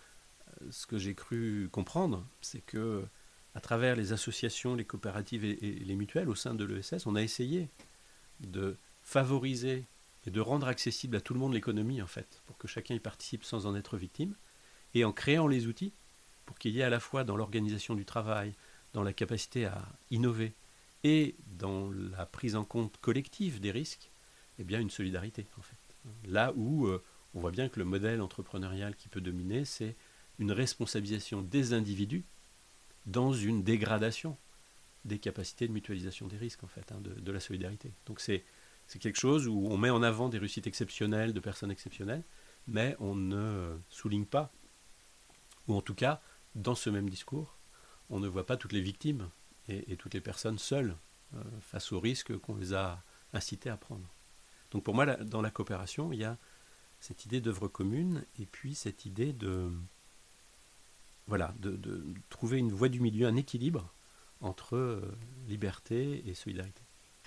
ce que j'ai cru comprendre, c'est que à travers les associations, les coopératives et, les mutuelles au sein de l'ESS, on a essayé de favoriser et de rendre accessible à tout le monde l'économie, en fait, pour que chacun y participe sans en être victime, et en créant les outils pour qu'il y ait à la fois dans l'organisation du travail, dans la capacité à innover et dans la prise en compte collective des risques, eh bien une solidarité, en fait. Là où euh, on voit bien que le modèle entrepreneurial qui peut dominer, c'est une responsabilisation des individus dans une dégradation des capacités de mutualisation des risques, en fait, hein, de, la solidarité. Donc c'est quelque chose où on met en avant des réussites exceptionnelles de personnes exceptionnelles, mais on ne souligne pas, ou en tout cas, dans ce même discours, on ne voit pas toutes les victimes et, toutes les personnes seules euh, face aux risques qu'on les a incitées à prendre. Donc pour moi, dans la coopération, il y a cette idée d'œuvre commune et puis cette idée de, voilà, de, trouver une voie du milieu, un équilibre entre euh, liberté et solidarité.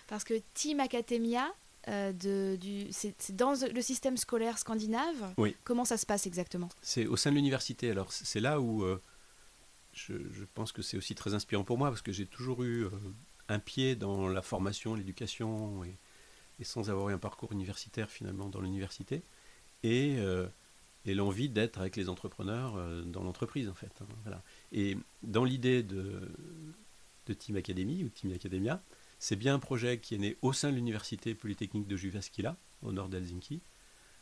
Parce que Team Academia, euh, c'est dans le système scolaire scandinave. Oui. Comment ça se passe exactement? C'est au sein de l'université. Alors c'est là où euh, je, pense que c'est aussi très inspirant pour moi parce que j'ai toujours eu un pied dans la formation, l'éducation et, sans avoir eu un parcours universitaire finalement dans l'université. Et et l'envie d'être avec les entrepreneurs euh, dans l'entreprise en fait. Hein. Et dans l'idée de, de Team Academy ou Team Academia, c'est bien un projet qui est né au sein de l'université polytechnique de Jyväskylä, au nord d'Helsinki,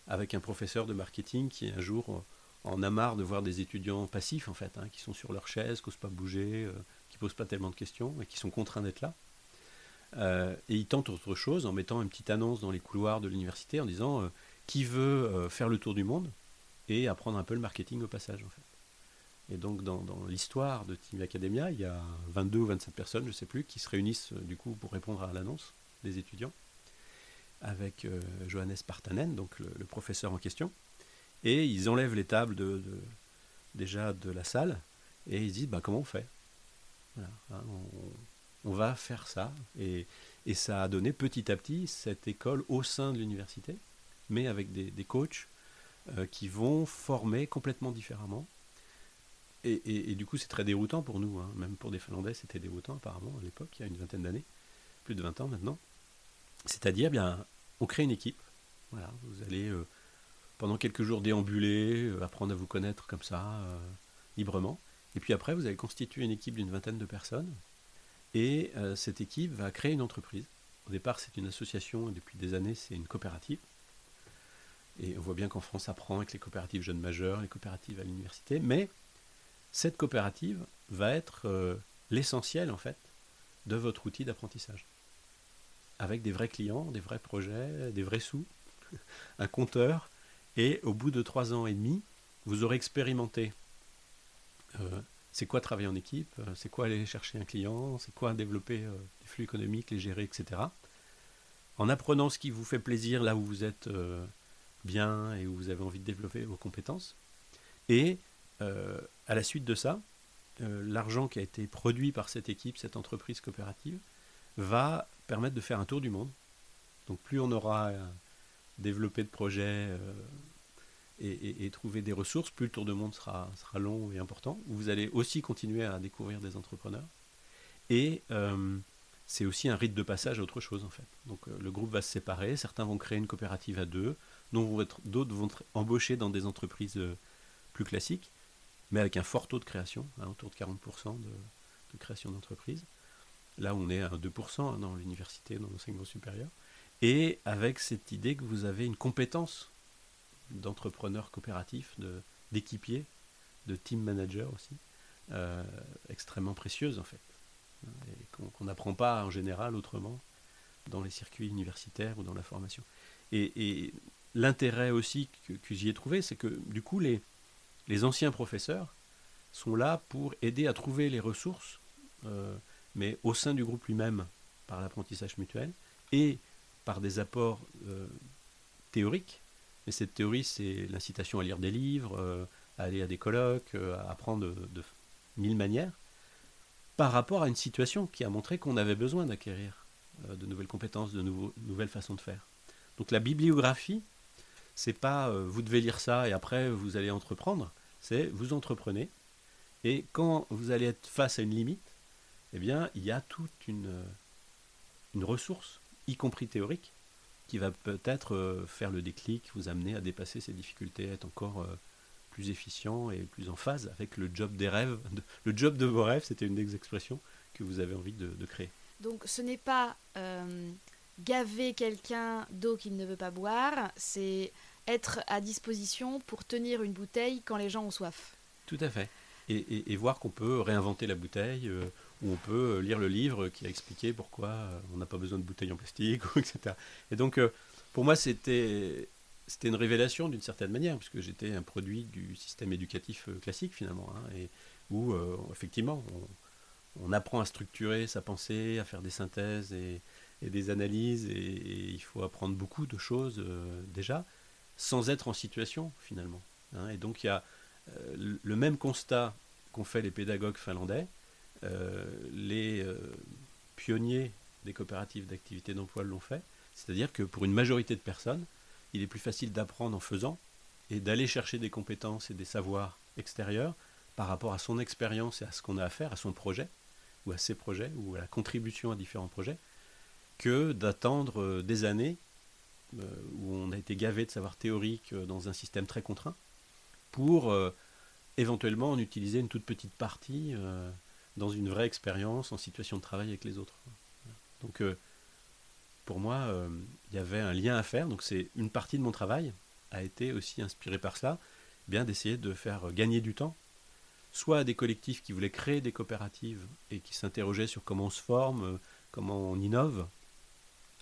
avec un professeur de marketing qui un jour en a marre de voir des étudiants passifs en fait, hein, qui sont sur leur chaise, qui n'osent pas bouger, euh, qui posent pas tellement de questions et qui sont contraints d'être là. Euh, et il tente autre chose en mettant une petite annonce dans les couloirs de l'université en disant qui veut faire le tour du monde et apprendre un peu le marketing au passage en fait. Et donc dans, l'histoire de Team Academia, il y a 22 ou 25 personnes, je ne sais plus, qui se réunissent euh, du coup pour répondre à l'annonce des étudiants, avec euh, Johannes Partanen, donc le, professeur en question, et ils enlèvent les tables de, déjà de la salle, et ils disent bah, comment on fait? Hein, on, va faire ça, et, et, ça a donné petit à petit cette école au sein de l'université, mais avec des, des coachs euh, qui vont former complètement différemment. Et, du coup, c'est très déroutant pour nous, hein. même pour des Finlandais, c'était déroutant apparemment à l'époque, il y a une vingtaine d'années, plus de 20 ans maintenant. C'est-à-dire, bien, on crée une équipe. Voilà, vous allez euh, pendant quelques jours déambuler, euh, apprendre à vous connaître comme ça, librement. Et puis après, vous allez constituer une équipe d'une vingtaine de personnes. Et cette équipe va créer une entreprise. Au départ, c'est une association, et depuis des années, c'est une coopérative. Et on voit bien qu'en France, ça prend avec les coopératives jeunes majeurs, les coopératives à l'université. Mais cette coopérative va être euh, l'essentiel, en fait, de votre outil d'apprentissage. Avec des vrais clients, des vrais projets, des vrais sous, un compteur. Et au bout de trois ans et demi, vous aurez expérimenté euh, c'est quoi travailler en équipe, euh, c'est quoi aller chercher un client, c'est quoi développer des flux économiques, les gérer, etc. En apprenant ce qui vous fait plaisir là où vous êtes bien et où vous avez envie de développer vos compétences. Et euh, à la suite de ça, euh, l'argent qui a été produit par cette équipe, cette entreprise coopérative, va permettre de faire un tour du monde. Donc plus on aura euh, développé de projets et, et, trouvé des ressources, plus le tour du monde sera, long et important. Vous allez aussi continuer à découvrir des entrepreneurs. Et c'est aussi un rite de passage à autre chose en fait. Donc le groupe va se séparer, certains vont créer une coopérative à deux, d'autres vont être embauchés dans des entreprises euh, plus classiques, mais avec un fort taux de création, hein, autour de 40% de, création d'entreprises. Là, on est à 2% hein, dans l'université, dans l'enseignement supérieur. Et avec cette idée que vous avez une compétence d'entrepreneur coopératif, d'équipier, de, team manager aussi, euh, extrêmement précieuse en fait, qu'on n'apprend pas en général autrement dans les circuits universitaires ou dans la formation. Et, l'intérêt aussi que, j'y ai trouvé, c'est que du coup, les, les anciens professeurs sont là pour aider à trouver les ressources, euh, mais au sein du groupe lui-même, par l'apprentissage mutuel, et par des apports euh, théoriques. Mais cette théorie, c'est l'incitation à lire des livres, euh, à aller à des colloques, à apprendre de, mille manières, par rapport à une situation qui a montré qu'on avait besoin d'acquérir de nouvelles compétences, de nouvelles façons de faire. Donc la bibliographie, c'est pas euh, vous devez lire ça et après vous allez entreprendre, c'est vous entreprenez. Et quand vous allez être face à une limite, eh bien, il y a toute euh, une ressource, y compris théorique, qui va peut-être euh, faire le déclic, vous amener à dépasser ces difficultés, être encore plus efficient et plus en phase avec le job des rêves. Le job de vos rêves, c'était une des expressions que vous avez envie de, créer. Donc ce n'est pas gaver quelqu'un d'eau qu'il ne veut pas boire, c'est être à disposition pour tenir une bouteille quand les gens ont soif. Tout à fait. Et, voir qu'on peut réinventer la bouteille, euh, ou on peut lire le livre qui a expliqué pourquoi euh, on n'a pas besoin de bouteilles en plastique, etc. Et donc, euh, pour moi, c'était une révélation d'une certaine manière, puisque j'étais un produit du système éducatif classique finalement, hein, et où effectivement on, apprend à structurer sa pensée, à faire des synthèses et, des analyses, et, il faut apprendre beaucoup de choses euh, déjà, sans être en situation finalement. Hein. Et donc il y a euh, le même constat qu'ont fait les pédagogues finlandais, euh, les pionniers des coopératives d'activité d'emploi l'ont fait, c'est-à-dire que pour une majorité de personnes, il est plus facile d'apprendre en faisant et d'aller chercher des compétences et des savoirs extérieurs par rapport à son expérience et à ce qu'on a à faire, à son projet, ou à ses projets, ou à la contribution à différents projets, que d'attendre euh, des années euh, où on a été gavé de savoir théorique euh, dans un système très contraint pour éventuellement en utiliser une toute petite partie dans une vraie expérience en situation de travail avec les autres. Donc pour moi, il y avait un lien à faire. Donc c'est une partie de mon travail a été aussi inspirée par eh bien d'essayer de faire gagner du temps, soit à des collectifs qui voulaient créer des coopératives et qui s'interrogeaient sur comment on se forme, comment on innove,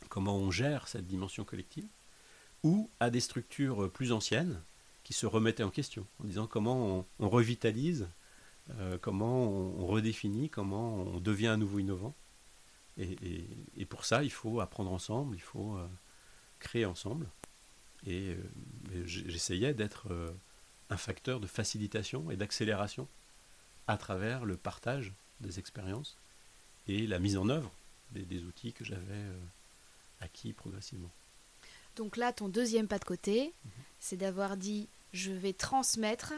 comment on gère cette dimension collective, ou à des structures plus anciennes qui se remettaient en question, en disant comment on, revitalise, euh, comment on, redéfinit, comment on devient à nouveau innovant. Et, pour ça, il faut apprendre ensemble, il faut euh, créer ensemble. Et euh, j'essayais d'être un facteur de facilitation et d'accélération à travers le partage des expériences et la mise en œuvre des outils que j'avais acquis progressivement. Donc là, ton deuxième pas de côté, mhm. c'est d'avoir dit je vais transmettre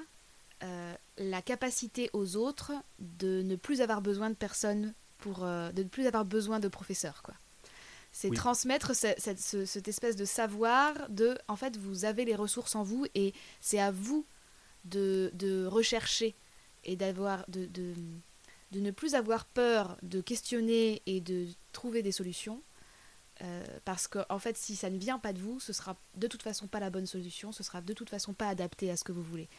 euh, la capacité aux autres de ne plus avoir besoin de personnes pour euh, de ne plus avoir besoin de professeurs quoi. C'est transmettre cette, espèce de savoir de en fait vous avez les ressources en vous et c'est à vous de, de rechercher et d'avoir de, de, de ne plus avoir peur de questionner et de trouver des solutions euh, parce que en fait, si ça ne vient pas de vous, ce sera de toute façon pas la bonne solution, ce sera de toute façon pas adapté à ce que vous voulez.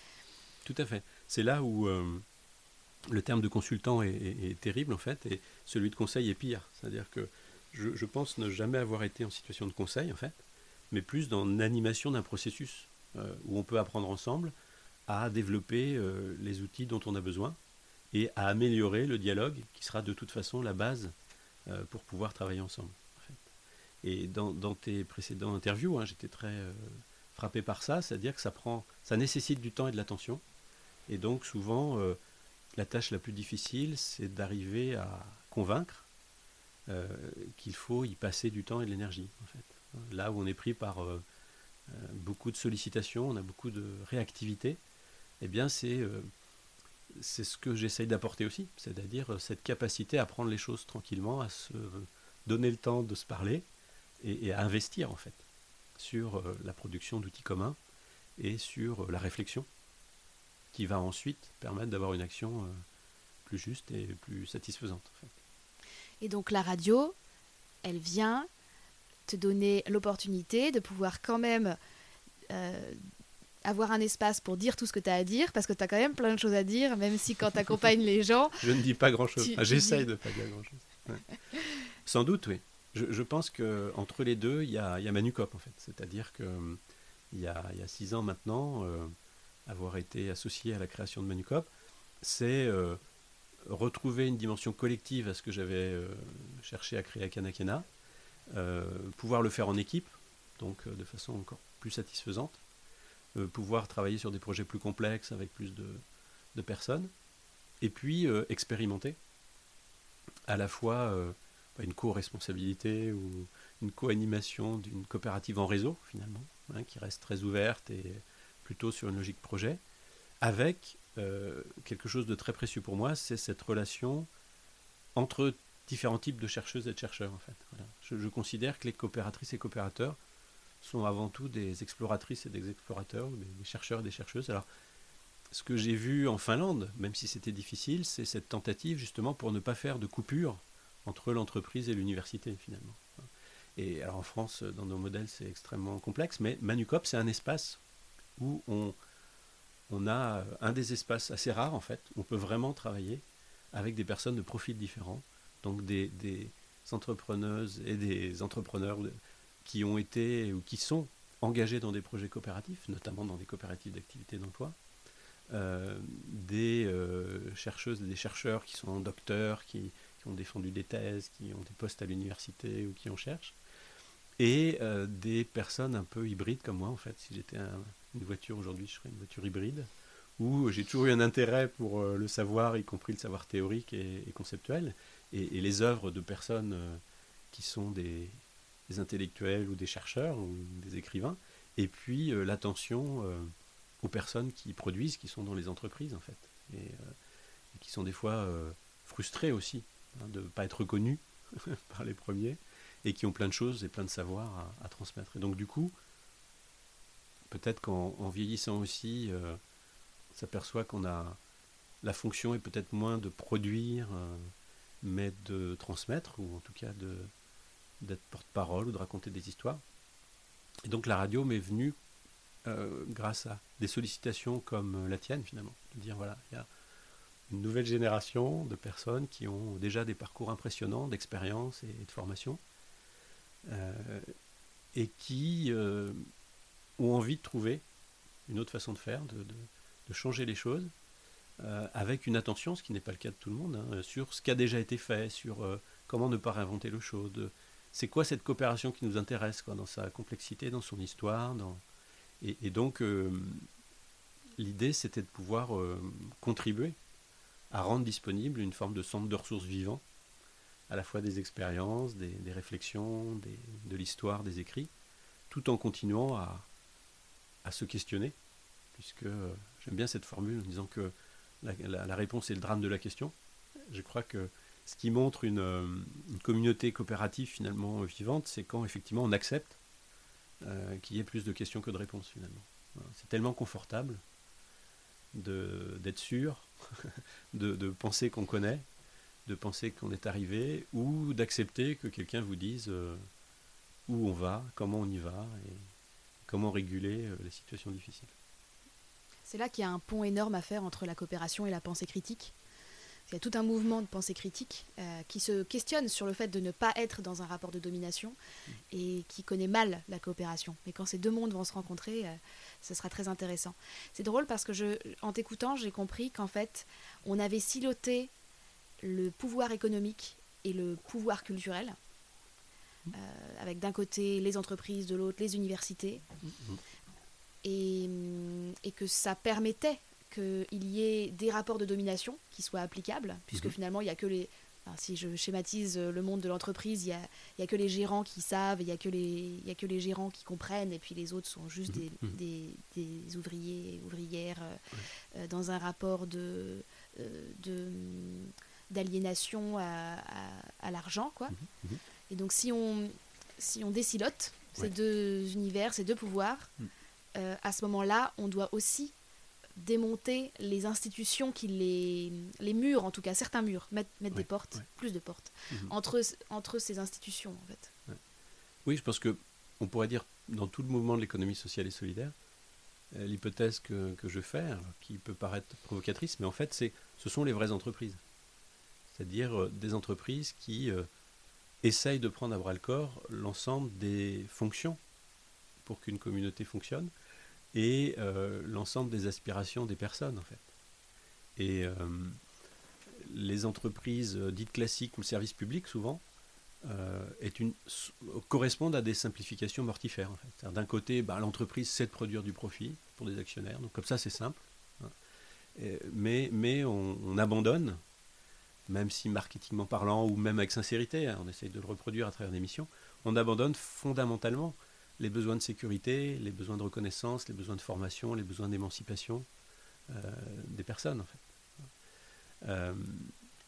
Tout à fait. C'est là où euh, le terme de consultant est, terrible en fait, et celui de conseil est pire. C'est-à-dire que je, pense ne jamais avoir été en situation de conseil en fait, mais plus dans l'animation d'un processus euh, où on peut apprendre ensemble à développer les outils dont on a besoin et à améliorer le dialogue qui sera de toute façon la base pour pouvoir travailler ensemble. Et dans, tes précédentes interviews, hein, j'étais très euh, frappé par ça, c'est-à-dire que ça prend, ça nécessite du temps et de l'attention. Et donc souvent, euh, la tâche la plus difficile, c'est d'arriver à convaincre euh, qu'il faut y passer du temps et de l'énergie. Là où on est pris par beaucoup de sollicitations, on a beaucoup de réactivité, eh bien c'est ce que j'essaye d'apporter aussi, c'est-à-dire cette capacité à prendre les choses tranquillement, à se donner le temps de se parler, et, à investir en fait sur euh, la production d'outils communs et sur euh, la réflexion qui va ensuite permettre d'avoir une action euh, plus juste et plus satisfaisante. Et donc la radio, elle vient te donner l'opportunité de pouvoir quand même avoir un espace pour dire tout ce que tu as à dire, parce que tu as quand même plein de choses à dire, même si quand tu accompagnes les gens... Je ne dis pas grand-chose. J'essaye de ne pas dire grand-chose. Sans doute, oui je, pense qu'entre les deux, il y a, Manucop, en fait. C'est-à-dire que il y a, il y a six ans maintenant, avoir été associé à la création de Manucop, c'est retrouver une dimension collective à ce que j'avais cherché à créer à Kanakena, pouvoir le faire en équipe, donc de façon encore plus satisfaisante, pouvoir travailler sur des projets plus complexes avec plus de, personnes, et puis expérimenter à la fois une co-responsabilité ou une co-animation d'une coopérative en réseau, finalement, hein, qui reste très ouverte et plutôt sur une logique projet, avec euh, quelque chose de très précieux pour moi, c'est cette relation entre différents types de chercheuses et de chercheurs, en fait. Je, considère que les coopératrices et coopérateurs sont avant tout des exploratrices et des explorateurs, des, des chercheurs et des chercheuses. Alors, ce que j'ai vu en Finlande, même si c'était difficile, c'est cette tentative justement pour ne pas faire de coupure entre l'entreprise et l'université finalement. Et alors en France, dans nos modèles, c'est extrêmement complexe, mais Manucop, c'est un espace où on, a un des espaces assez rares en fait, où on peut vraiment travailler avec des personnes de profils différents, donc des, entrepreneuses et des entrepreneurs qui ont été ou qui sont engagés dans des projets coopératifs, notamment dans des coopératives d'activité d'emploi, euh, des euh, chercheuses et des chercheurs qui sont docteurs, qui ont défendu des thèses, qui ont des postes à l'université ou qui en cherchent, et euh, des personnes un peu hybrides comme moi, en fait. Si j'étais une voiture aujourd'hui, je serais une voiture hybride, où j'ai toujours eu un intérêt pour euh, le savoir, y compris le savoir théorique et, conceptuel, et, les œuvres de personnes euh, qui sont des, intellectuels ou des chercheurs ou des écrivains, et puis l'attention aux personnes qui produisent, qui sont dans les entreprises, en fait, et, qui sont des fois frustrées aussi Hein, de ne pas être reconnus par les premiers, et qui ont plein de choses et plein de savoirs à, transmettre. Et donc du coup, peut-être qu'en vieillissant aussi, euh, on s'aperçoit qu'on a la fonction est peut-être moins de produire, euh, mais de transmettre, ou en tout cas de d'être porte-parole ou de raconter des histoires. Et donc la radio m'est venue euh, grâce à des sollicitations comme la tienne finalement, de dire voilà, il y a une nouvelle génération de personnes qui ont déjà des parcours impressionnants d'expérience et, de formation et qui euh, ont envie de trouver une autre façon de faire, de, changer les choses euh, avec une attention, ce qui n'est pas le cas de tout le monde, hein, sur ce qui a déjà été fait, sur comment ne pas réinventer le chose. C'est quoi cette coopération qui nous intéresse quoi, dans sa complexité, dans son histoire et donc, l'idée, c'était de pouvoir contribuer à rendre disponible une forme de centre de ressources vivant, à la fois des expériences, des, réflexions, de l'histoire, des écrits, tout en continuant à, se questionner, puisque euh, j'aime bien cette formule en disant que la, réponse est le drame de la question. Je crois que ce qui montre une, euh, communauté coopérative finalement vivante, c'est quand effectivement on accepte euh, qu'il y ait plus de questions que de réponses finalement. C'est tellement confortable d'être sûr de, penser qu'on connaît, de penser qu'on est arrivé, ou d'accepter que quelqu'un vous dise euh, où on va, comment on y va, et comment réguler euh, les situations difficiles. C'est là qu'il y a un pont énorme à faire entre la coopération et la pensée critique. Il y a tout un mouvement de pensée critique euh, qui se questionne sur le fait de ne pas être dans un rapport de domination mm. et qui connaît mal la coopération. Mais quand ces deux mondes vont se rencontrer, ce sera très intéressant. C'est drôle parce que je, en t'écoutant, j'ai compris qu'en fait, on avait siloté le pouvoir économique et le pouvoir culturel, euh, avec d'un côté les entreprises, de l'autre les universités, et, et, que ça permettait qu'il y ait des rapports de domination qui soient applicables, puisque mhm. finalement, il n'y a que les, si je schématise le monde de l'entreprise, il n'y a, que les gérants qui savent, il n'y a, que les, a que les gérants qui comprennent, et puis les autres sont juste mhm. Mhm. des, des, ouvriers et ouvrières euh, euh, dans un rapport de, d'aliénation à, à, l'argent. quoi. Mhm. Et donc si on, si on décilote ces deux univers, ces deux pouvoirs, à ce moment-là, on doit aussi démonter les institutions qui les, les murs, en tout cas certains murs, mettre, mettre des portes, plus de portes, mhm. entre, entre ces institutions en fait. Oui, je pense que on pourrait dire dans tout le mouvement de l'économie sociale et solidaire, euh, l'hypothèse que, que, je fais, qui peut paraître provocatrice, mais en fait c'est ce sont les vraies entreprises. C'est-à-dire euh, des entreprises qui euh, essayent de prendre à bras le corps l'ensemble des fonctions pour qu'une communauté fonctionne et l'ensemble des aspirations des personnes en fait. Et les entreprises dites classiques ou le service public souvent est une, correspondent à des simplifications mortifères. En fait. D'un côté, bah, l'entreprise sait de produire du profit pour des actionnaires, donc comme ça c'est simple. Hein. mais mais on, abandonne même si marketingment parlant ou même avec sincérité, hein, on essaye de le reproduire à travers des missions, on abandonne fondamentalement les besoins de sécurité, les besoins de reconnaissance, les besoins de formation, les besoins d'émancipation euh, des personnes en fait. Euh,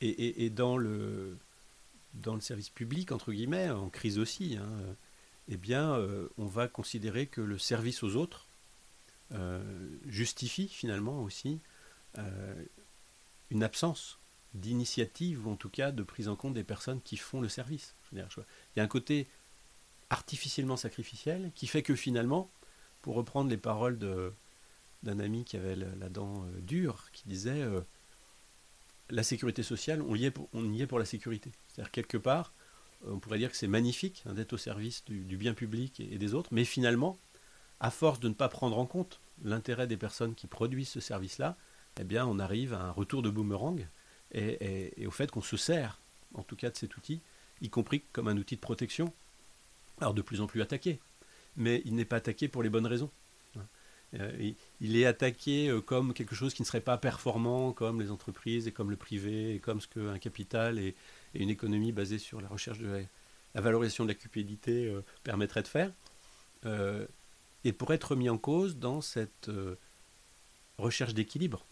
et, dans, le, dans le service public, entre guillemets, en crise aussi, hein, eh bien, euh, on va considérer que le service aux autres justifie finalement aussi une absence d'initiative, ou en tout cas de prise en compte des personnes qui font le service. il y a un côté artificiellement sacrificiel qui fait que finalement, pour reprendre les paroles d'un ami qui avait la, dent euh, dure, qui disait euh, la sécurité sociale, on y, est pour, la sécurité. C'est-à-dire quelque part, on pourrait dire que c'est magnifique hein, d'être au service du, bien public et, des autres, mais finalement, à force de ne pas prendre en compte l'intérêt des personnes qui produisent ce service-là, eh bien, on arrive à un retour de boomerang et, au fait qu'on se sert, en tout cas, de cet outil, y compris comme un outil de protection, alors de plus en plus attaqué, mais il n'est pas attaqué pour les bonnes raisons. Euh, il est attaqué euh, comme quelque chose qui ne serait pas performant, comme les entreprises et comme le privé, et comme ce qu'un capital et, une économie basée sur la recherche de la, valorisation de la cupidité euh, permettrait de faire. et pour être mis en cause dans cette recherche d'équilibre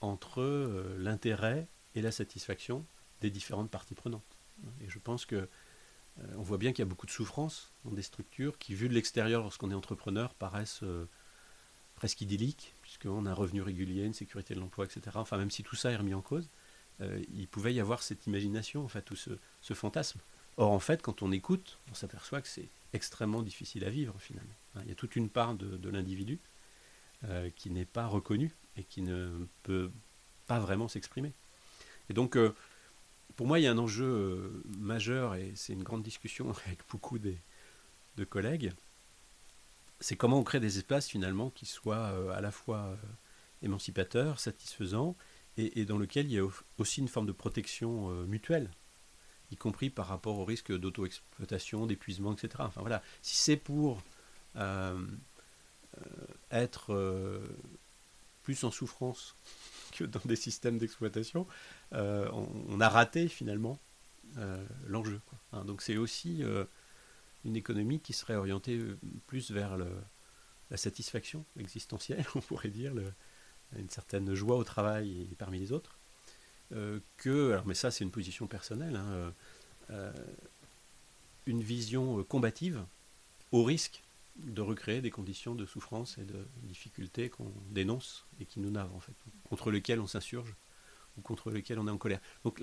entre euh, l'intérêt et la satisfaction des différentes parties prenantes. Et je pense que euh, on voit bien qu'il y a beaucoup de souffrance dans des structures qui, vues de l'extérieur, lorsqu'on est entrepreneur, paraissent euh, presque idylliques, puisqu'on a un revenu régulier, une sécurité de l'emploi, etc. Enfin, même si tout ça est remis en cause, il pouvait y avoir cette imagination, en fait, ou ce, fantasme. Or, en fait, quand on écoute, on s'aperçoit que c'est extrêmement difficile à vivre, finalement. Il y a toute une part de, de l'individu qui n'est pas reconnue et qui ne peut pas vraiment s'exprimer. Et donc, euh, pour moi, il y a un enjeu euh, majeur, et c'est une grande discussion avec beaucoup de collègues, c'est comment on crée des espaces finalement qui soient euh, à la fois émancipateurs, satisfaisants, et, dans lesquels il y a aussi une forme de protection mutuelle, y compris par rapport au risque d'auto-exploitation, d'épuisement, etc. Enfin voilà, si c'est pour être plus en souffrance que dans des systèmes d'exploitation, euh, on, a raté finalement euh, l'enjeu. Hein, donc c'est aussi euh, une économie qui serait orientée plus vers la satisfaction existentielle, on pourrait dire, une certaine joie au travail parmi les autres, que, alors, mais ça c'est une position personnelle, hein, une vision combative au risque de recréer des conditions de souffrance et de difficulté qu'on dénonce et qui nous navent en fait, contre lesquelles on s'insurge ou contre lesquelles on est en colère. Donc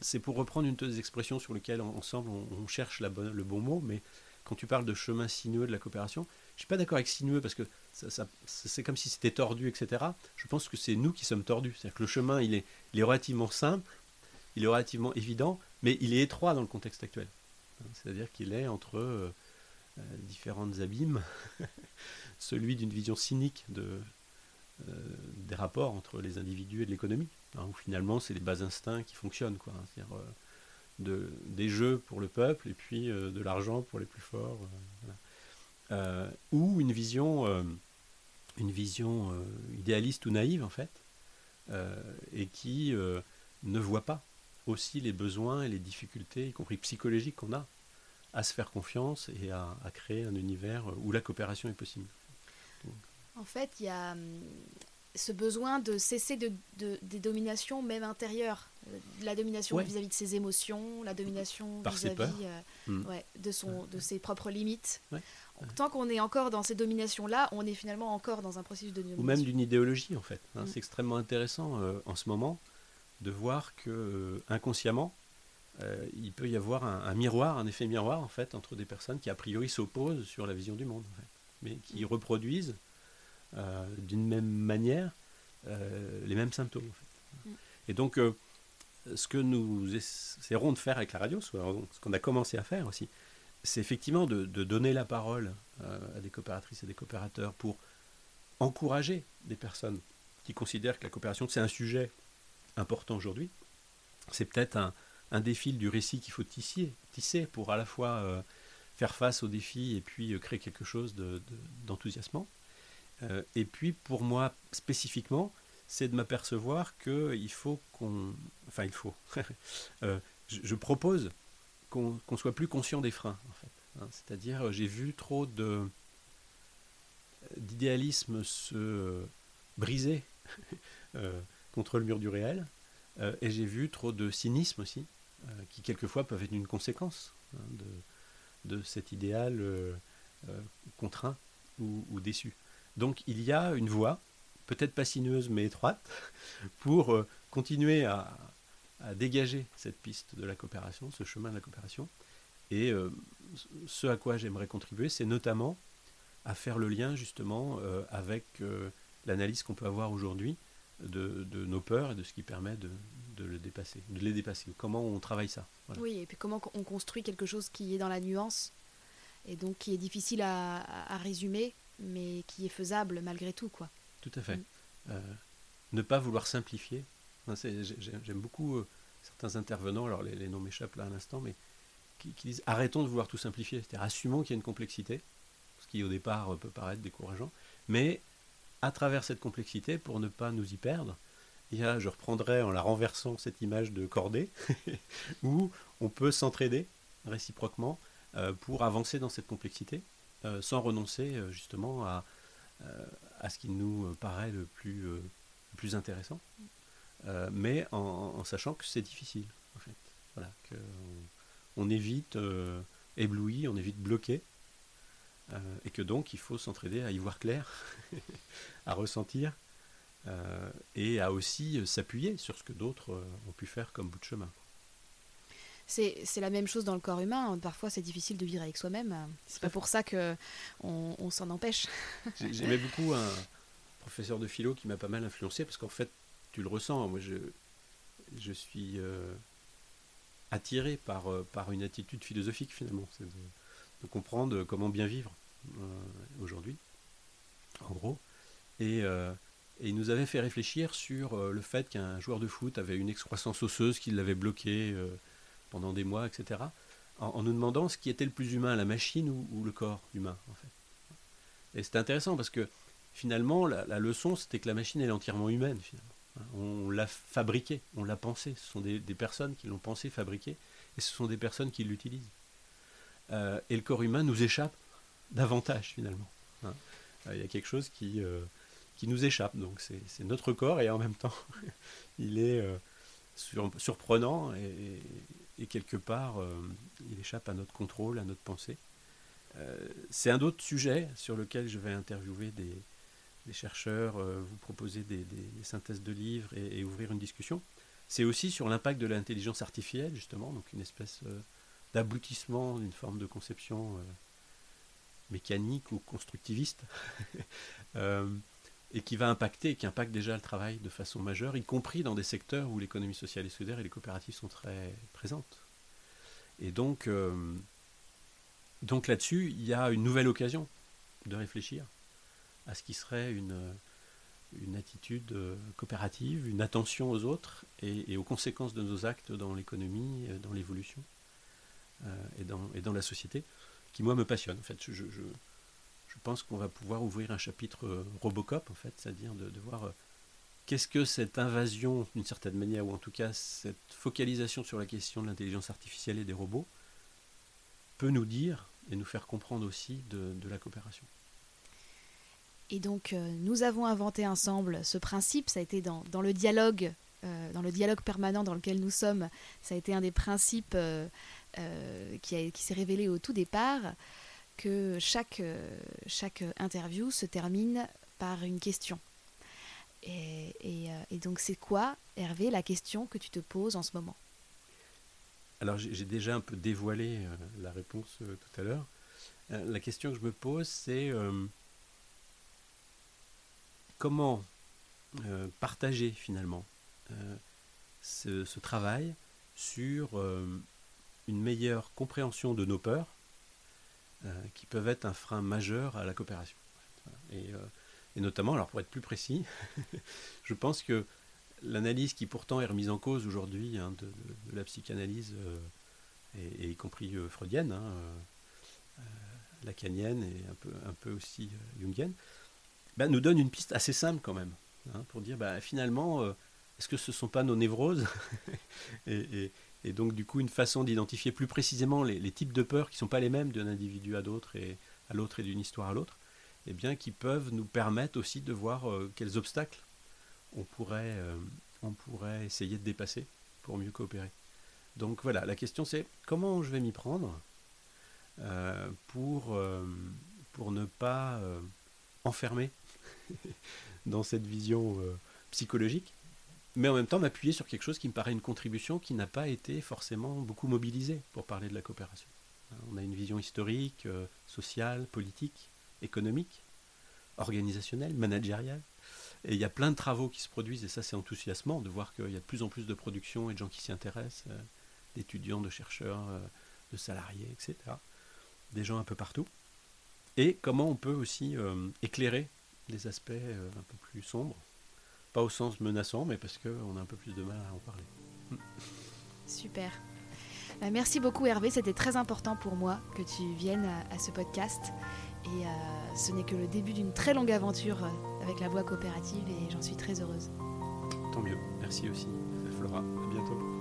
c'est pour reprendre une des expressions sur lesquelles ensemble on, cherche le bon mot, mais quand tu parles de chemin sinueux de la coopération, je suis pas d'accord avec sinueux parce que c'est comme si c'était tordu, etc. Je pense que c'est nous qui sommes tordus. C'est-à-dire que le chemin, il est, relativement simple, il est relativement évident, mais il est étroit dans le contexte actuel. C'est-à-dire qu'il est entre euh, différentes abîmes, celui d'une vision cynique euh, des rapports entre les individus et de l'économie, hein, où finalement c'est les bas instincts qui fonctionnent, quoi. C'est-à-dire euh, de, des jeux pour le peuple et puis de l'argent pour les plus forts, ou une vision idéaliste ou naïve en fait, et qui ne voit pas aussi les besoins et les difficultés, y compris psychologiques qu'on a à se faire confiance et à, créer un univers où la coopération est possible. En fait, il y a hum, ce besoin de cesser de, des dominations, même intérieures. Euh, la domination vis-à-vis de ses émotions, la domination vis-à-vis euh, hmm. de, son, de ses propres limites. Tant qu'on est encore dans ces dominations-là, on est finalement encore dans un processus de domination. Ou même d'une idéologie, en fait. Hein. Hmm. C'est extrêmement intéressant euh, en ce moment de voir que inconsciemment, euh, il peut y avoir un, miroir, un effet miroir en fait, entre des personnes qui a priori s'opposent sur la vision du monde, mais qui reproduisent euh, d'une même manière euh, les mêmes symptômes. Mm. Et donc, ce que nous essaierons de faire avec la radio, ce qu'on a commencé à faire aussi, c'est effectivement de, donner la parole à des coopératrices et des coopérateurs pour encourager des personnes qui considèrent que la coopération, c'est un sujet important aujourd'hui. C'est peut-être un, un défil du récit qu'il faut tisser, tisser pour à la fois faire face aux défis et puis créer quelque chose d'enthousiasmant. De, et puis pour moi spécifiquement, c'est de m'apercevoir qu'il faut qu'on... Enfin, il faut. Euh, je, propose qu'on soit plus conscient des freins, en fait. Hein. C'est-à-dire, j'ai vu trop d'idéalisme se briser euh, contre le mur du réel, euh, et j'ai vu trop de cynisme aussi, qui quelquefois peuvent être une conséquence hein, de, cet idéal contraint ou, déçu. Donc il y a une voie peut-être pas sinueuse mais étroite, pour euh, continuer à, dégager cette piste de la coopération, ce chemin de la coopération. Et euh, ce à quoi j'aimerais contribuer, c'est notamment à faire le lien justement euh, avec l'analyse qu'on peut avoir aujourd'hui de, nos peurs et de ce qui permet de, le dépasser, de les dépasser. Comment on travaille ça. Oui, et puis comment on construit quelque chose qui est dans la nuance et donc qui est difficile à, à résumer, mais qui est faisable malgré tout, quoi. Tout à fait. Mm. Euh, ne pas vouloir simplifier. J'aime beaucoup euh, certains intervenants, alors les, noms m'échappent là à l'instant, mais qui, disent arrêtons de vouloir tout simplifier. C'est-à-dire assumons qu'il y a une complexité, ce qui au départ euh, peut paraître décourageant, mais à travers cette complexité, pour ne pas nous y perdre, il y je reprendrai en la renversant cette image de cordée, où on peut s'entraider réciproquement pour avancer dans cette complexité, sans renoncer justement à, ce qui nous euh, paraît le plus, euh, le plus intéressant, euh, mais en, sachant que c'est difficile, en fait. Voilà, qu'on on évite ébloui, on évite bloqué, et que donc il faut s'entraider à y voir clair, à ressentir, et à aussi s'appuyer sur ce que d'autres ont pu faire comme bout de chemin. C'est la même chose dans le corps humain. Parfois, c'est difficile de vivre avec soi-même. C'est pas pour ça que on, s'en empêche. J'aimais beaucoup un professeur de philo qui m'a pas mal influencé parce qu'en fait, tu le ressens. Moi, je, je suis euh, attiré par, euh, par une attitude philosophique finalement. C'est de, comprendre comment bien vivre euh, aujourd'hui, en gros. Et, et, il nous avait fait réfléchir sur le fait qu'un joueur de foot avait une excroissance osseuse qui l'avait bloqué pendant des mois, etc., en, nous demandant ce qui était le plus humain, la machine ou, le corps humain, en fait. Et c'était intéressant parce que finalement, la, leçon, c'était que la machine, elle est entièrement humaine, finalement. On l'a fabriquée, on l'a pensée. Ce sont des, personnes qui l'ont pensée, fabriquée, et ce sont des personnes qui l'utilisent. Euh, et le corps humain nous échappe davantage, finalement. Hein. Euh, il y a quelque chose qui, euh, qui nous échappe. Donc c'est notre corps, et en même temps, il est surprenant et, et quelque part, euh, il échappe à notre contrôle, à notre pensée. Euh, c'est un autre sujet sur lequel je vais interviewer des, chercheurs, euh, vous proposer des, synthèses de livres et, ouvrir une discussion. C'est aussi sur l'impact de l'intelligence artificielle, justement, donc une espèce d'aboutissement d'une forme de conception mécanique ou constructiviste, et qui va impacter, qui impacte déjà le travail de façon majeure, y compris dans des secteurs où l'économie sociale et solidaire et les coopératives sont très présentes. Et donc, euh, donc là-dessus, il y a une nouvelle occasion de réfléchir à ce qui serait une, une attitude euh, coopérative, une attention aux autres et, aux conséquences de nos actes dans l'économie, euh, dans l'évolution et, dans, et dans la société, qui moi me passionne. En fait, je, je, je pense qu'on va pouvoir ouvrir un chapitre euh, Robocop, en fait, c'est-à-dire de, voir euh, qu'est-ce que cette invasion, d'une certaine manière, ou en tout cas cette focalisation sur la question de l'intelligence artificielle et des robots, peut nous dire et nous faire comprendre aussi de, la coopération. Et donc, euh, nous avons inventé ensemble ce principe, ça a été dans, le dialogue, dans le dialogue permanent dans lequel nous sommes, ça a été un des principes qui, qui s'est révélé au tout départ que chaque, euh, chaque interview se termine par une question. Et, euh, donc c'est quoi, Hervé, la question que tu te poses en ce moment? Alors j'ai déjà un peu dévoilé euh, la réponse tout à l'heure. la question que je me pose, c'est comment partager finalement ce, ce, travail sur une meilleure compréhension de nos peurs qui peuvent être un frein majeur à la coopération. Et, notamment, alors pour être plus précis, je pense que l'analyse qui pourtant est remise en cause aujourd'hui hein, de, la psychanalyse, et, y compris freudienne, hein, lacanienne et un peu, aussi jungienne, ben, nous donne une piste assez simple quand même, hein, pour dire ben, finalement, est-ce que ce ne sont pas nos névroses et, donc du coup une façon d'identifier plus précisément les, types de peurs qui ne sont pas les mêmes d'un individu à l'autre et d'une histoire à l'autre, et eh bien qui peuvent nous permettre aussi de voir euh, quels obstacles on pourrait, euh, on pourrait essayer de dépasser pour mieux coopérer. Donc voilà, la question c'est comment je vais m'y prendre euh, pour ne pas enfermer dans cette vision psychologique mais en même temps m'appuyer sur quelque chose qui me paraît une contribution qui n'a pas été forcément beaucoup mobilisée pour parler de la coopération. On a une vision historique, euh, sociale, politique, économique, organisationnelle, managériale. Et il y a plein de travaux qui se produisent, et ça c'est enthousiasmant de voir qu'il y a de plus en plus de production et de gens qui s'y intéressent, euh, d'étudiants, de chercheurs, euh, de salariés, etc. Des gens un peu partout. Et comment on peut aussi éclairer des aspects un peu plus sombres pas au sens menaçant, mais parce qu'on a un peu plus de mal à en parler. Super. Bah, merci beaucoup Hervé, c'était très important pour moi que tu viennes à, ce podcast. Et euh, ce n'est que le début d'une très longue aventure euh, avec la voie coopérative et j'en suis très heureuse. Tant mieux, merci aussi Flora, à bientôt.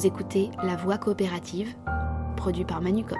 Vous écoutez La Voix coopérative, produit par Manucop.